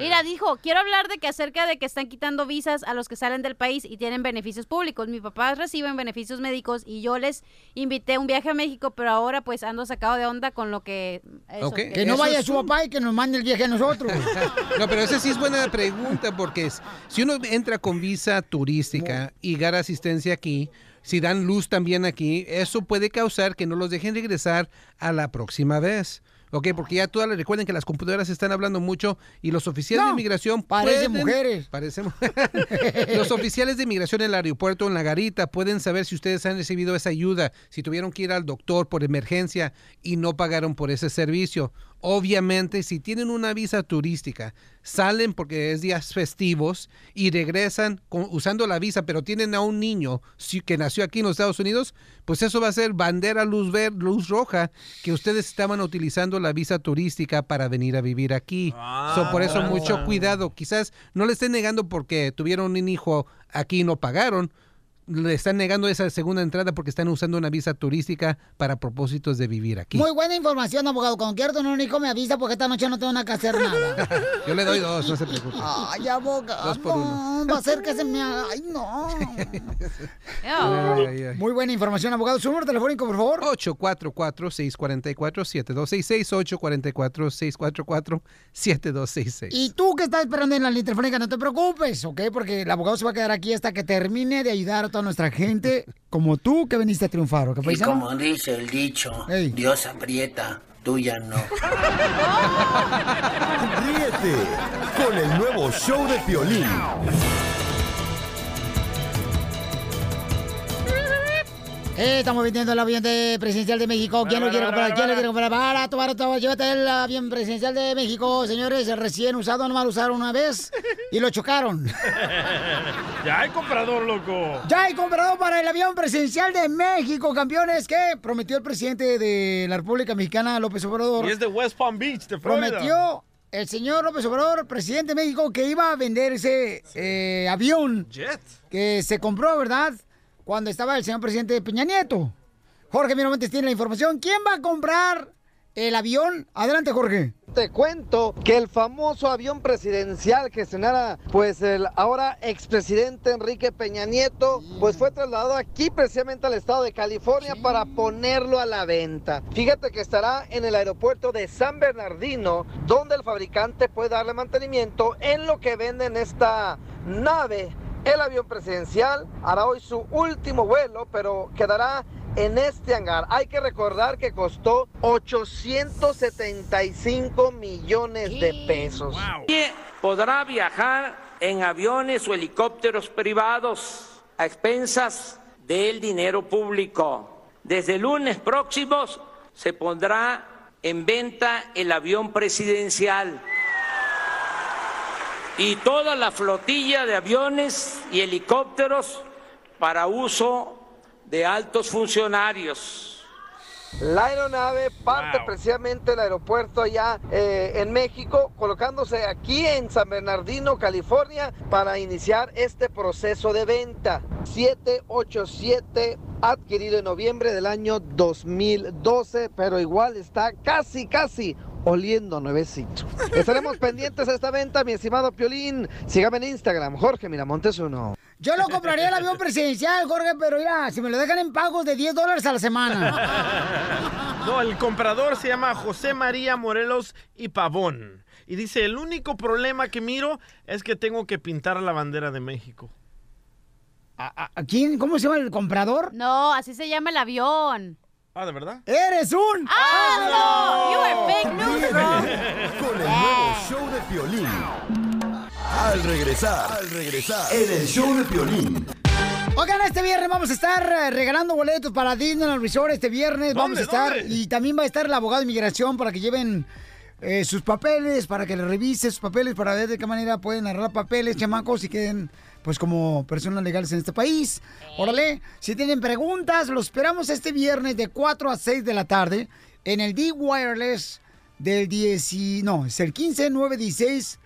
Mira, dijo, quiero hablar de que acerca de que están quitando visas a los que salen del país y tienen beneficios públicos. Mis papás reciben beneficios médicos y yo les invité un viaje a México, pero ahora pues ando sacado de onda con lo que... eso, Ok, Que no eso vaya su papá y que nos mande el viaje a nosotros. No, pero esa sí es buena pregunta porque es, si uno entra con visa turística y gana asistencia aquí, si dan luz también aquí, eso puede causar que no los dejen regresar a la próxima vez. Ok, porque ya todas recuerden que las computadoras están hablando mucho y los oficiales de inmigración parecen pueden- mujeres. Parecen los oficiales de inmigración en el aeropuerto, en la garita, pueden saber si ustedes han recibido esa ayuda, si tuvieron que ir al doctor por emergencia y no pagaron por ese servicio. Obviamente, si tienen una visa turística, salen porque es días festivos y regresan con- usando la visa, pero tienen a un niño que nació aquí en los Estados Unidos, pues eso va a ser bandera luz ver, luz roja que ustedes estaban utilizando la visa turística para venir a vivir aquí. So, por eso mucho cuidado. Quizás no le estén negando porque tuvieron un hijo aquí y no pagaron. Le están negando esa segunda entrada porque están usando una visa turística para propósitos de vivir aquí. Muy buena información, abogado. Cuando quiero tener un hijo me avisa porque esta noche no tengo nada que hacer nada. Yo le doy dos, no se preocupe. Ay, abogado. Dos por uno. Va a ser que se me. Ay, no. Ay, ay, ay. Muy buena información, abogado. Su número telefónico, por favor. 844-644-7266, 844-644-7266. Y tú que estás esperando en la línea telefónica, no te preocupes, ¿ok? Porque el abogado se va a quedar aquí hasta que termine de ayudar a nuestra gente, como tú que viniste a triunfar, ¿ok, Y como dice el dicho, Dios aprieta, tuya no. Ríete con el nuevo show de Piolín. Eh, estamos vendiendo el avión de presidencial de México. ¿Quién lo quiere comprar? ¿Quién lo quiere comprar? Barato, barato. Llévate el avión presidencial de México, señores. Recién usado, nomás lo usaron una vez y lo chocaron. Ya hay comprador, loco. Ya hay comprador para el avión presidencial de México, campeones, que prometió el presidente de la República Mexicana, López Obrador. Y es de West Palm Beach, de Florida. Prometió el señor López Obrador, presidente de México, que iba a vender ese eh, avión Jet. que se compró, ¿verdad? Cuando estaba el señor presidente Peña Nieto. Jorge Miramontes tiene la información. ¿Quién va a comprar el avión? Adelante, Jorge. Te cuento que el famoso avión presidencial que estrenara pues el ahora expresidente Enrique Peña Nieto pues fue trasladado aquí precisamente al estado de California para ponerlo a la venta. Fíjate que estará en el aeropuerto de San Bernardino donde el fabricante puede darle mantenimiento en lo que venden esta nave. El avión presidencial hará hoy su último vuelo pero quedará en este hangar. Hay que recordar que costó 875 millones de pesos. Nadie podrá viajar en aviones o helicópteros privados a expensas del dinero público. Desde el lunes próximos se pondrá en venta el avión presidencial y toda la flotilla de aviones y helicópteros para uso de altos funcionarios. La aeronave parte precisamente del aeropuerto allá eh, en México, colocándose aquí en San Bernardino, California, para iniciar este proceso de venta. 787 adquirido en noviembre del año 2012, pero igual está casi, casi oliendo nuevecito. Estaremos pendientes de esta venta, mi estimado Piolín. Sígame en Instagram, Jorge Miramontes uno. Yo lo compraría el avión presidencial, Jorge, pero mira, si me lo dejan en pagos de 10 dólares a la semana. No, el comprador se llama José María Morelos y Pavón. Y dice, el único problema que miro es que tengo que pintar la bandera de México. ¿A, quién? ¿Cómo se llama el comprador? No, así se llama el avión. Ah, ¿de verdad? ¡Eres un ¡Ah, no! You are fake news, bro. Con el nuevo show de Piolín. Al regresar, al regresar, en el show de Piolín. Oigan, este viernes vamos a estar eh, regalando boletos para Disneyland Resort. Este viernes vamos a estar. ¿Dónde? Y también va a estar el abogado de inmigración para que lleven eh, sus papeles, para que le revise sus papeles, para ver de qué manera pueden arreglar papeles, chamacos, y queden pues como personas legales en este país. Órale, si tienen preguntas, los esperamos este viernes de 4 a 6 de la tarde en el D-Wireless del 10, y- no, es el 15, 9, 16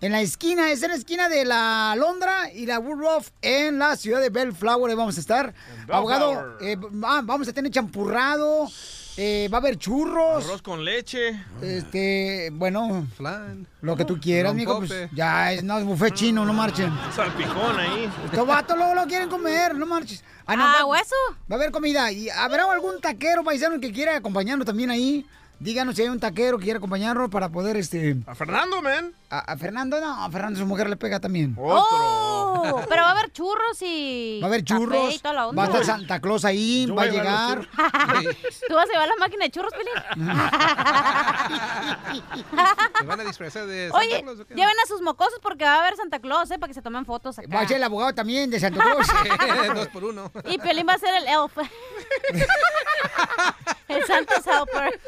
en la esquina, es en la esquina de la Londra y la Woodruff en la ciudad de Bellflower. Ahí vamos a estar. Bellflower. Abogado, eh, va- vamos a tener champurrado, eh, va a haber churros. Arroz con leche. Este, bueno, Flan. lo que tú quieras, mijo. Rompope. Pues, ya, es, no, buffet chino, no marchen. Salpicón ahí. Estos vatos luego lo quieren comer, no marches. no, Ah, va- hueso. Va a haber comida. ¿Y habrá algún taquero paisano que quiera acompañarnos también ahí? Díganos si hay un taquero que quiera acompañarnos para poder, este... A Fernando, man. A, a Fernando, no, a Fernando su mujer le pega también. Oh, pero va a haber churros y. Va a haber churros, y toda la va a estar Santa Claus ahí, Yo va a llegar. ¿Tú vas a llevar la máquina de churros, Pelín? ¿Se van a disfrazar de Santa Oye, Claus lleven a sus mocosos porque va a haber Santa Claus, ¿eh? Para que se tomen fotos acá. Va a ser el abogado también de Santa Claus. Dos por uno. Y Piolín va a ser el elf. el Santa's helper.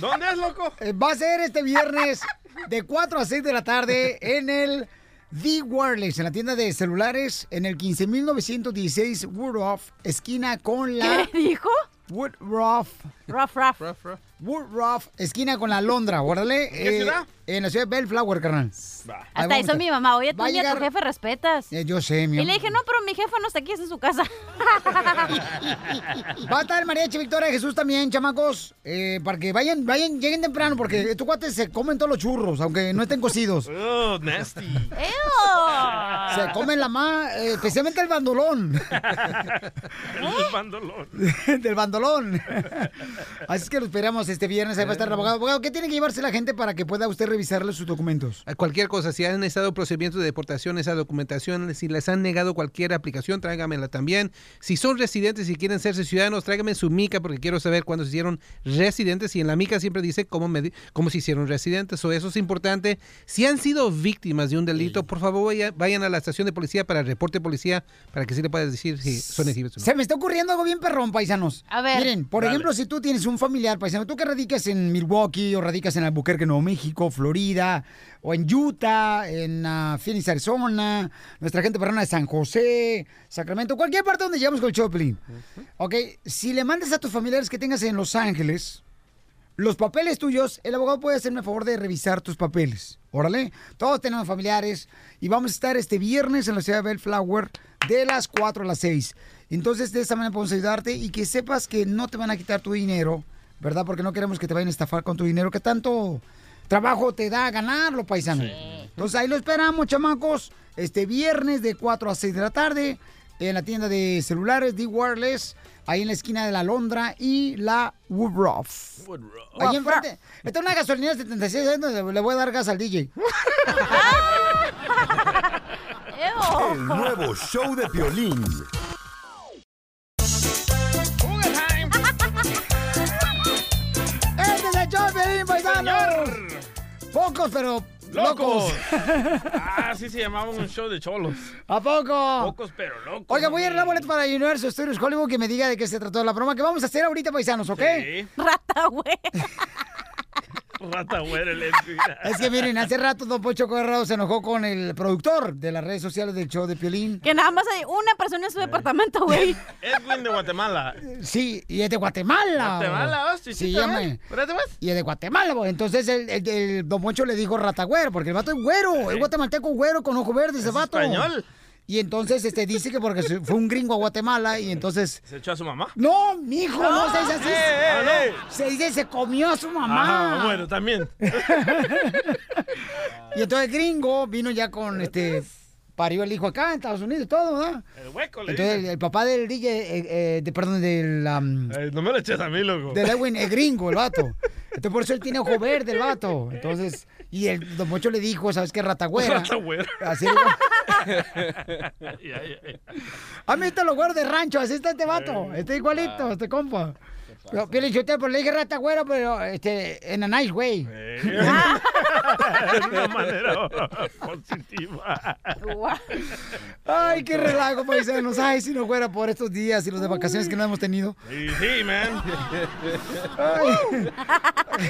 ¿Dónde es, loco? Eh, Va a ser este viernes de 4 a 6 de la tarde en el The Wireless, en la tienda de celulares, en el 15916 Woodruff, esquina con la... ¿Qué dijo? Woodruff. Rough, rough. Woodruff, esquina con la Londra, órale. ¿En qué ciudad? En la ciudad de Bellflower, carnal. Ahí Hasta vamos hizo a- mi mamá. Oye, tú a ni a tu jefe respetas. Eh, yo sé, mi Y amor. le dije, no, pero mi jefe no está aquí, es en su casa. Va a estar el mariachi Victoria Jesús también, chamacos, eh, para que vayan, vayan, lleguen temprano, porque estos cuates se comen todos los churros, aunque no estén cocidos. Oh, nasty. Se comen la más, eh, especialmente el bandolón. El bandolón. Del bandolón. Así es que lo esperamos este viernes. Ahí va a estar el abogado. Abogado, ¿qué tiene que llevarse la gente para que pueda usted revisarle sus documentos? A Cualquier cosa, si han estado procedimientos de deportación, esa documentación, si les han negado cualquier aplicación, tráigamela también. Si son residentes y quieren serse ciudadanos, tráigame su mica porque quiero saber cuándo se hicieron residentes. Y en la mica siempre dice cómo, me cómo se hicieron residentes. O eso es importante. Si han sido víctimas de un delito, por favor vaya- vayan a la estación de policía para el reporte de policía para que sí le puedas decir si son elegibles o no. Se me está ocurriendo algo bien perrón, paisanos. A ver. Miren, por Dale. ejemplo, si tú tienes un familiar paisano, tú que radicas en Milwaukee o radicas en Albuquerque, Nuevo México, Florida, o en Utah, en ah, Phoenix, Arizona, nuestra gente perrona de San José, Sacramento, cualquier parte donde llegamos con el Choplin. Ok, si le mandas a tus familiares que tengas en Los Ángeles, los papeles tuyos, el abogado puede hacerme el favor de revisar tus papeles. Órale, todos tenemos familiares y vamos a estar este viernes en la ciudad de Bellflower de las 4 a las 6. Entonces, de esta manera podemos ayudarte y que sepas que no te van a quitar tu dinero, ¿verdad? Porque no queremos que te vayan a estafar con tu dinero, que tanto trabajo te da ganarlo, paisano. Entonces, ahí lo esperamos, chamacos, este viernes de 4 a 6 de la tarde en la tienda de celulares The Wireless, ahí en la esquina de la Londra y la Woodruff. Ahí enfrente. Esta es una gasolinera 76 años le voy a dar gas al DJ. El nuevo show de Piolín. Pocos, pero locos. ¡Locos! ah, sí se llamaba un show de cholos. ¿A poco? Pocos, pero locos. Oiga, voy a ir a la boleta para Universal Studios Hollywood que me diga de qué se trató la broma que vamos a hacer ahorita, paisanos, ¿ok? Sí. Rata, güey. Rata güera eléctrica. Es que miren, hace rato Don Pocho Corrado se enojó con el productor de las redes sociales del show de Piolín. Que nada más hay una persona en su departamento, güey. Edwin de Guatemala. Sí, y es de Guatemala. Guatemala, hostia, Sí, sí, llama. también. ¿Verdad, pues? Y es de Guatemala, güey. Entonces el, el- el Don Poncho le dijo ratagüero, porque el vato es güero, es guatemalteco güero con ojo verde ese vato. español. Y entonces este dice que porque fue un gringo a Guatemala y entonces. ¿Se echó a su mamá? No, mijo, no, se dice así. Eh, eh, Ah, no. eh. Se dice se comió a su mamá. Ah, bueno, también. Y entonces el gringo vino ya con este. Parió el hijo acá en Estados Unidos y todo, ¿verdad? El hueco le Entonces el, papá del DJ, eh, eh, de, perdón, del. um, Ay, no me lo eches a mí, loco. del Edwin es gringo, el vato. Entonces por eso él tiene ojo verde, el vato. Entonces, y el Don Mocho le dijo, ¿sabes qué? Ratagüera. Ratagüera. Así A mí te lo guardo de rancho, así está este vato. Está igualito, este compa. Pero, Piolín Sotelo, pero le dije rata güera, pero este, en a nice way. de una manera positiva. Ay, qué relajo, paisanos. Ay, si no fuera por estos días y los de vacaciones que no hemos tenido. Sí, sí, man. Ay.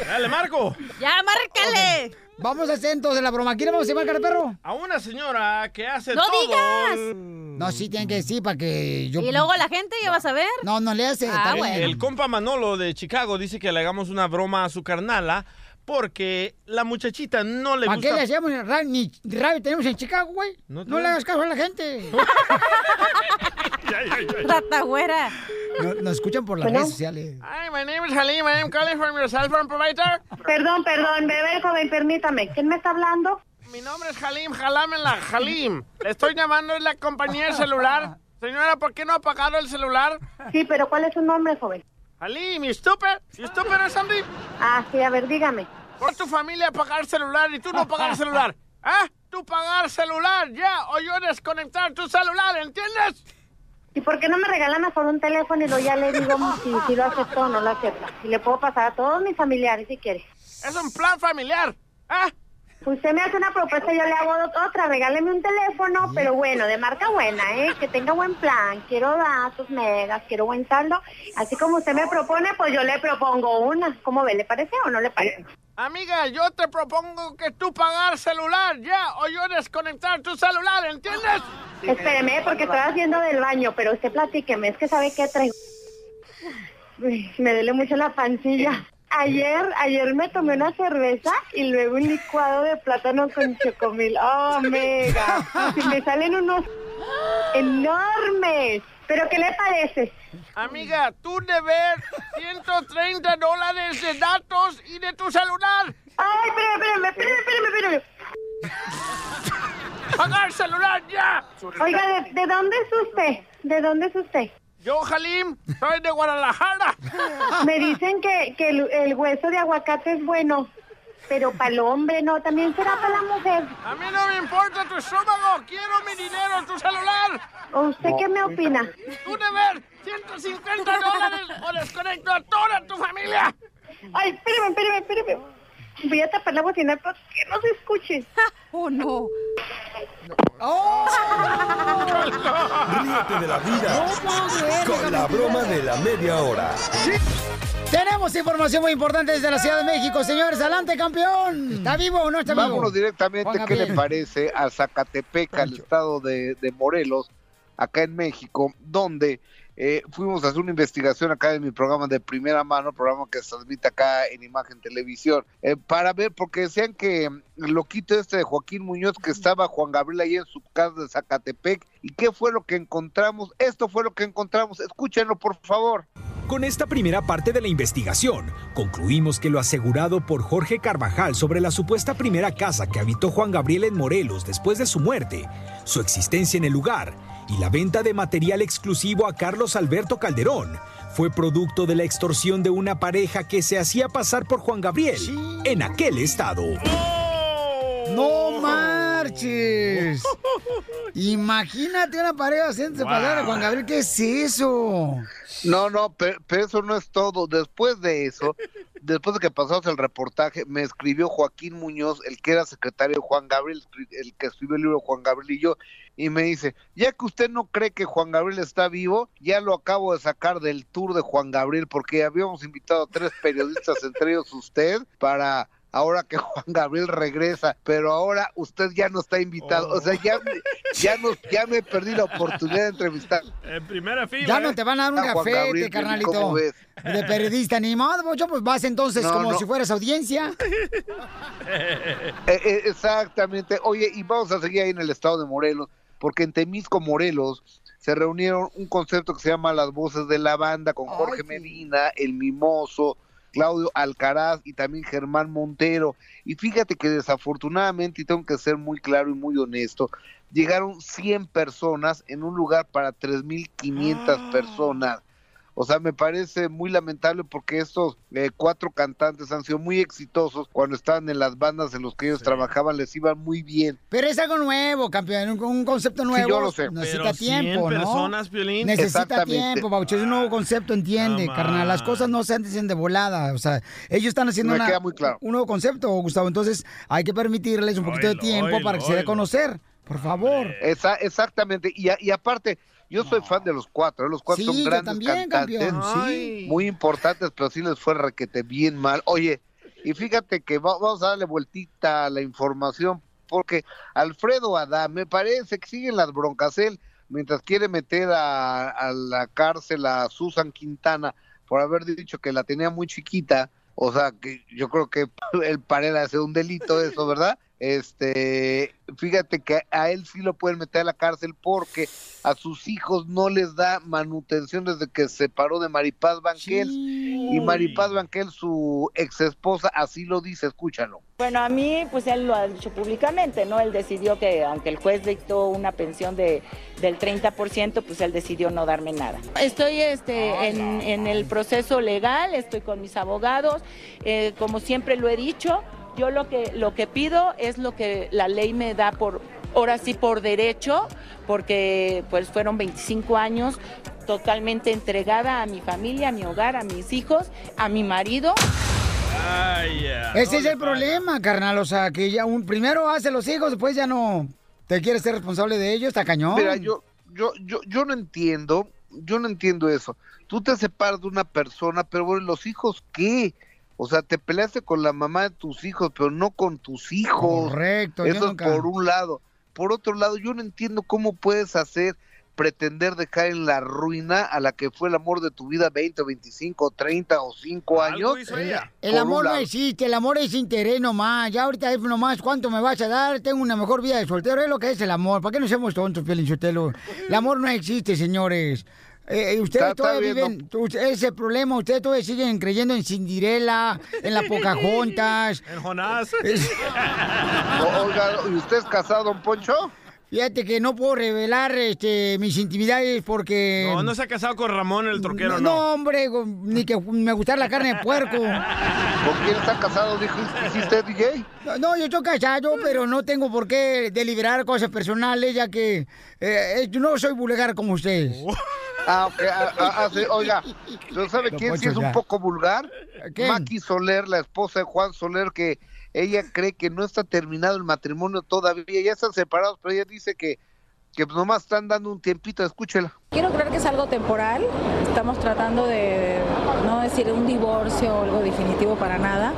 Dale, Marco. ¡Ya, márcale! Vamos a hacer entonces la broma. ¿Quién vamos a llamar, cara perro? A una señora que hace ¡No todo. digas! No, sí, tienen que decir para que yo. Y luego la gente ya vas a ver. No, no le hace. Ah, está bien. bueno. El compa Manolo de Chicago dice que le hagamos una broma a su carnala porque la muchachita no le ¿Para gusta... qué le hacemos ra- ni radio tenemos en Chicago, güey? No, No le hagas caso a la gente. Rata güera. No- nos escuchan por las redes sociales. Hi, my name is Halim. I am calling from your cell phone provider. Perdón, perdón, bebé joven, permítame. ¿Quién me está hablando? Mi nombre es Halim, jalámela, Halim. Le estoy llamando de la compañía de celular. Señora, ¿por qué no ha apagado el celular? Sí, pero ¿cuál es su nombre, joven? Halim, you stupid? You stupid or something? Ah, sí, a ver, dígame. Por tu familia pagar celular y tú no pagar celular. ¿Ah? Tú pagar celular, ya, o yo desconectar tu celular, ¿entiendes? ¿Y por qué no me regalan mejor un teléfono y luego ya le digo si, si lo acepto o no lo acepta? Y le puedo pasar a todos mis familiares si quiere. Es un plan familiar. ¿Ah? Usted me hace una propuesta y yo le hago otra. Regáleme un teléfono, pero bueno, de marca buena, ¿eh? Que tenga buen plan. Quiero datos, megas, quiero buen saldo. Así como usted me propone, pues yo le propongo una. ¿Cómo ve? ¿Le parece o no le parece? Amiga, yo te propongo que tú pagar celular, ya, o yo desconectar tu celular, ¿entiendes? Espéreme, porque estoy haciendo del baño, pero usted platíqueme, es que sabe qué traigo. Me duele mucho la pancilla. Ayer, ayer me tomé una cerveza y luego un licuado de plátano con chocomil. ¡Oh, mega! Y me salen unos enormes. ¿Pero qué le parece? Amiga, tú debes 130 dólares de datos y de tu celular. ¡Ay, espérame, espérame, espérame, espérame! ¡Pagar celular ya! Oiga, ¿de, de dónde es usted? ¿De dónde es usted? Yo, Halim, soy de Guadalajara. Me dicen que, que el, el hueso de aguacate es bueno, pero para el hombre no, también será para la mujer. A mí no me importa tu estómago, quiero mi dinero, tu celular. ¿O usted qué me opina? Tú debes 150 dólares o desconecto a toda tu familia. Ay, espérame, espérame, espérame. Voy a tapar la bocina para que no se escuche. ¡Oh, no! Ríete de la vida No con la broma de la media hora. Tenemos información muy importante desde la Ciudad de México, señores. Adelante, campeón. ¿Está vivo o no está vivo? Vámonos directamente, Juan ¿qué le parece a Zacatepec, al estado de, de Morelos, acá en México, donde eh, fuimos a hacer una investigación acá en mi programa de primera mano, programa que se transmite acá en Imagen Televisión, eh, para ver, porque decían que el loquito este de Joaquín Muñoz, que estaba Juan Gabriel ahí en su casa de Zacatepec, ¿y qué fue lo que encontramos? Esto fue lo que encontramos, escúchenlo por favor. Con esta primera parte de la investigación, concluimos que lo asegurado por Jorge Carvajal sobre la supuesta primera casa que habitó Juan Gabriel en Morelos después de su muerte, su existencia en el lugar y la venta de material exclusivo a Carlos Alberto Calderón fue producto de la extorsión de una pareja que se hacía pasar por Juan Gabriel en aquel estado. ¡No marches! Imagínate una pareja haciéndose Wow. pasar a Juan Gabriel. ¿Qué es eso? No, no, pe- pero, eso no es todo. Después de eso, después de que pasamos el reportaje, me escribió Joaquín Muñoz, el que era secretario de Juan Gabriel, el que escribió el libro Juan Gabriel y yo, y me dice, ya que usted no cree que Juan Gabriel está vivo, ya lo acabo de sacar del tour de Juan Gabriel, porque habíamos invitado a tres periodistas, entre ellos usted, para ahora que Juan Gabriel regresa, pero ahora usted ya no está invitado, o sea, ya, me- ya, nos, ya me perdí la oportunidad de entrevistar. En primera fila. Ya no te van a dar un café, carnalito. De periodista, ni modo, Pocho, pues vas entonces No, como no. si fueras audiencia. Eh, eh, exactamente. Oye, y vamos a seguir ahí en el estado de Morelos, porque en Temisco, Morelos, se reunieron un concepto que se llama Las Voces de la Banda con Jorge Medina, El Mimoso, Claudio Alcaraz y también Germán Montero. Y fíjate que desafortunadamente, y tengo que ser muy claro y muy honesto, llegaron 100 personas en un lugar para 3.500 personas. O sea, me parece muy lamentable porque estos eh, cuatro cantantes han sido muy exitosos cuando estaban en las bandas en los que ellos trabajaban, les iban muy bien. Pero es algo nuevo, campeón, un, un concepto nuevo. yo lo sé. Necesita Pero 100 tiempo, ¿no? personas, Piolín. Necesita tiempo, Baucho, es un nuevo concepto, entiende, No carnal. Las cosas no se hacen de volada, o sea, ellos están haciendo Me una- queda muy claro. un nuevo concepto, Gustavo. Entonces, hay que permitirles un poquito de tiempo oilo, para que se dé a conocer, por favor. Esa- exactamente. Y, a- y aparte, yo soy fan de los cuatro, ¿eh? los cuatro Sí, son grandes también, cantantes, sí. muy importantes, pero sí les fue requete bien mal. Oye, y fíjate que va- vamos a darle vueltita a la información, porque Alfredo Adán, me parece que siguen las broncas él, mientras quiere meter a, a la cárcel a Susan Quintana por haber dicho que la tenía muy chiquita O sea, que yo creo que el Parera hace un delito eso, ¿verdad? Este, fíjate que a él sí lo pueden meter a la cárcel porque a sus hijos no les da manutención desde que se separó de Maripaz Banquel. Y Maripaz Banquel, su ex esposa, así lo dice, escúchalo. Bueno, a mí, pues él lo ha dicho públicamente, ¿no? Él decidió que, aunque el juez dictó una pensión de, del 30%, pues él decidió no darme nada. Estoy este, en, en el proceso legal, estoy con mis abogados, eh, como siempre lo he dicho, yo lo que, lo que pido es lo que la ley me da por, ahora sí por derecho, porque pues fueron 25 años totalmente entregada a mi familia, a mi hogar, a mis hijos, a mi marido. Ese es el problema, carnal. O sea, que ya un primero hace los hijos, después ya no te quieres ser responsable de ellos, está cañón. Mira, yo, yo, yo, yo no entiendo, yo no entiendo eso. Tú te separas de una persona, pero bueno, los hijos, ¿qué? O sea, te peleaste con la mamá de tus hijos, pero no con tus hijos. Correcto, Eso es por un lado. Por otro lado, yo no entiendo cómo puedes hacer, pretender dejar en la ruina a la que fue el amor de tu vida 20, 25, 30 o 5 años. El, amor no existe, el amor es interés nomás. Ya ahorita es nomás cuánto me vas a dar, tengo una mejor vida de soltero, es lo que es el amor. ¿Para qué no seamos tontos, Pielinchotelo? El amor no existe, señores. Eh, eh, ustedes todavía viven, tu- ese es el problema, ustedes todavía siguen creyendo en Cinderella, en la Pocahontas. En Jonás. Oiga, ¿y usted es casado, don Poncho? Fíjate que no puedo revelar este, mis intimidades porque... No, no se ha casado con Ramón el troquero, no, no. no, hombre, ni que me gustara la carne de puerco. ¿Con quién está casado? Dijo, ¿y usted DJ? No, no, yo estoy casado, pero no tengo por qué deliberar cosas personales, ya que eh, eh, yo no soy vulgar como ustedes. Ah, ok, ah, ah, ah, sí, oiga, ¿pero sabe Don quién sí es un poco vulgar? ¿Quién? Maki Soler, la esposa de Juan Soler, que ella cree que no está terminado el matrimonio todavía, ya están separados, pero ella dice que, que pues nomás están dando un tiempito, escúchela. Quiero creer que es algo temporal. Estamos tratando de no decir un divorcio o algo definitivo para nada,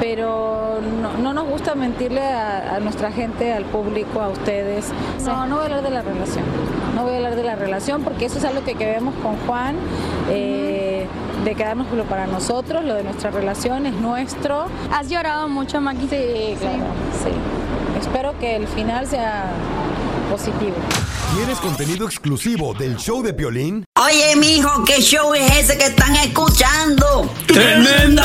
pero no, no nos gusta mentirle a, a nuestra gente, al público, a ustedes. No, no voy a hablar de la relación. No voy a hablar de la relación porque eso es algo que queremos con Juan, eh, de quedárnoslo para nosotros, lo de nuestra relación es nuestro. ¿Has llorado mucho, Maki? Sí, claro, sí. Espero que el final sea positivo. ¿Quieres contenido exclusivo del show de Piolín? Oye, mijo, ¿qué show es ese que están escuchando? ¡Tremenda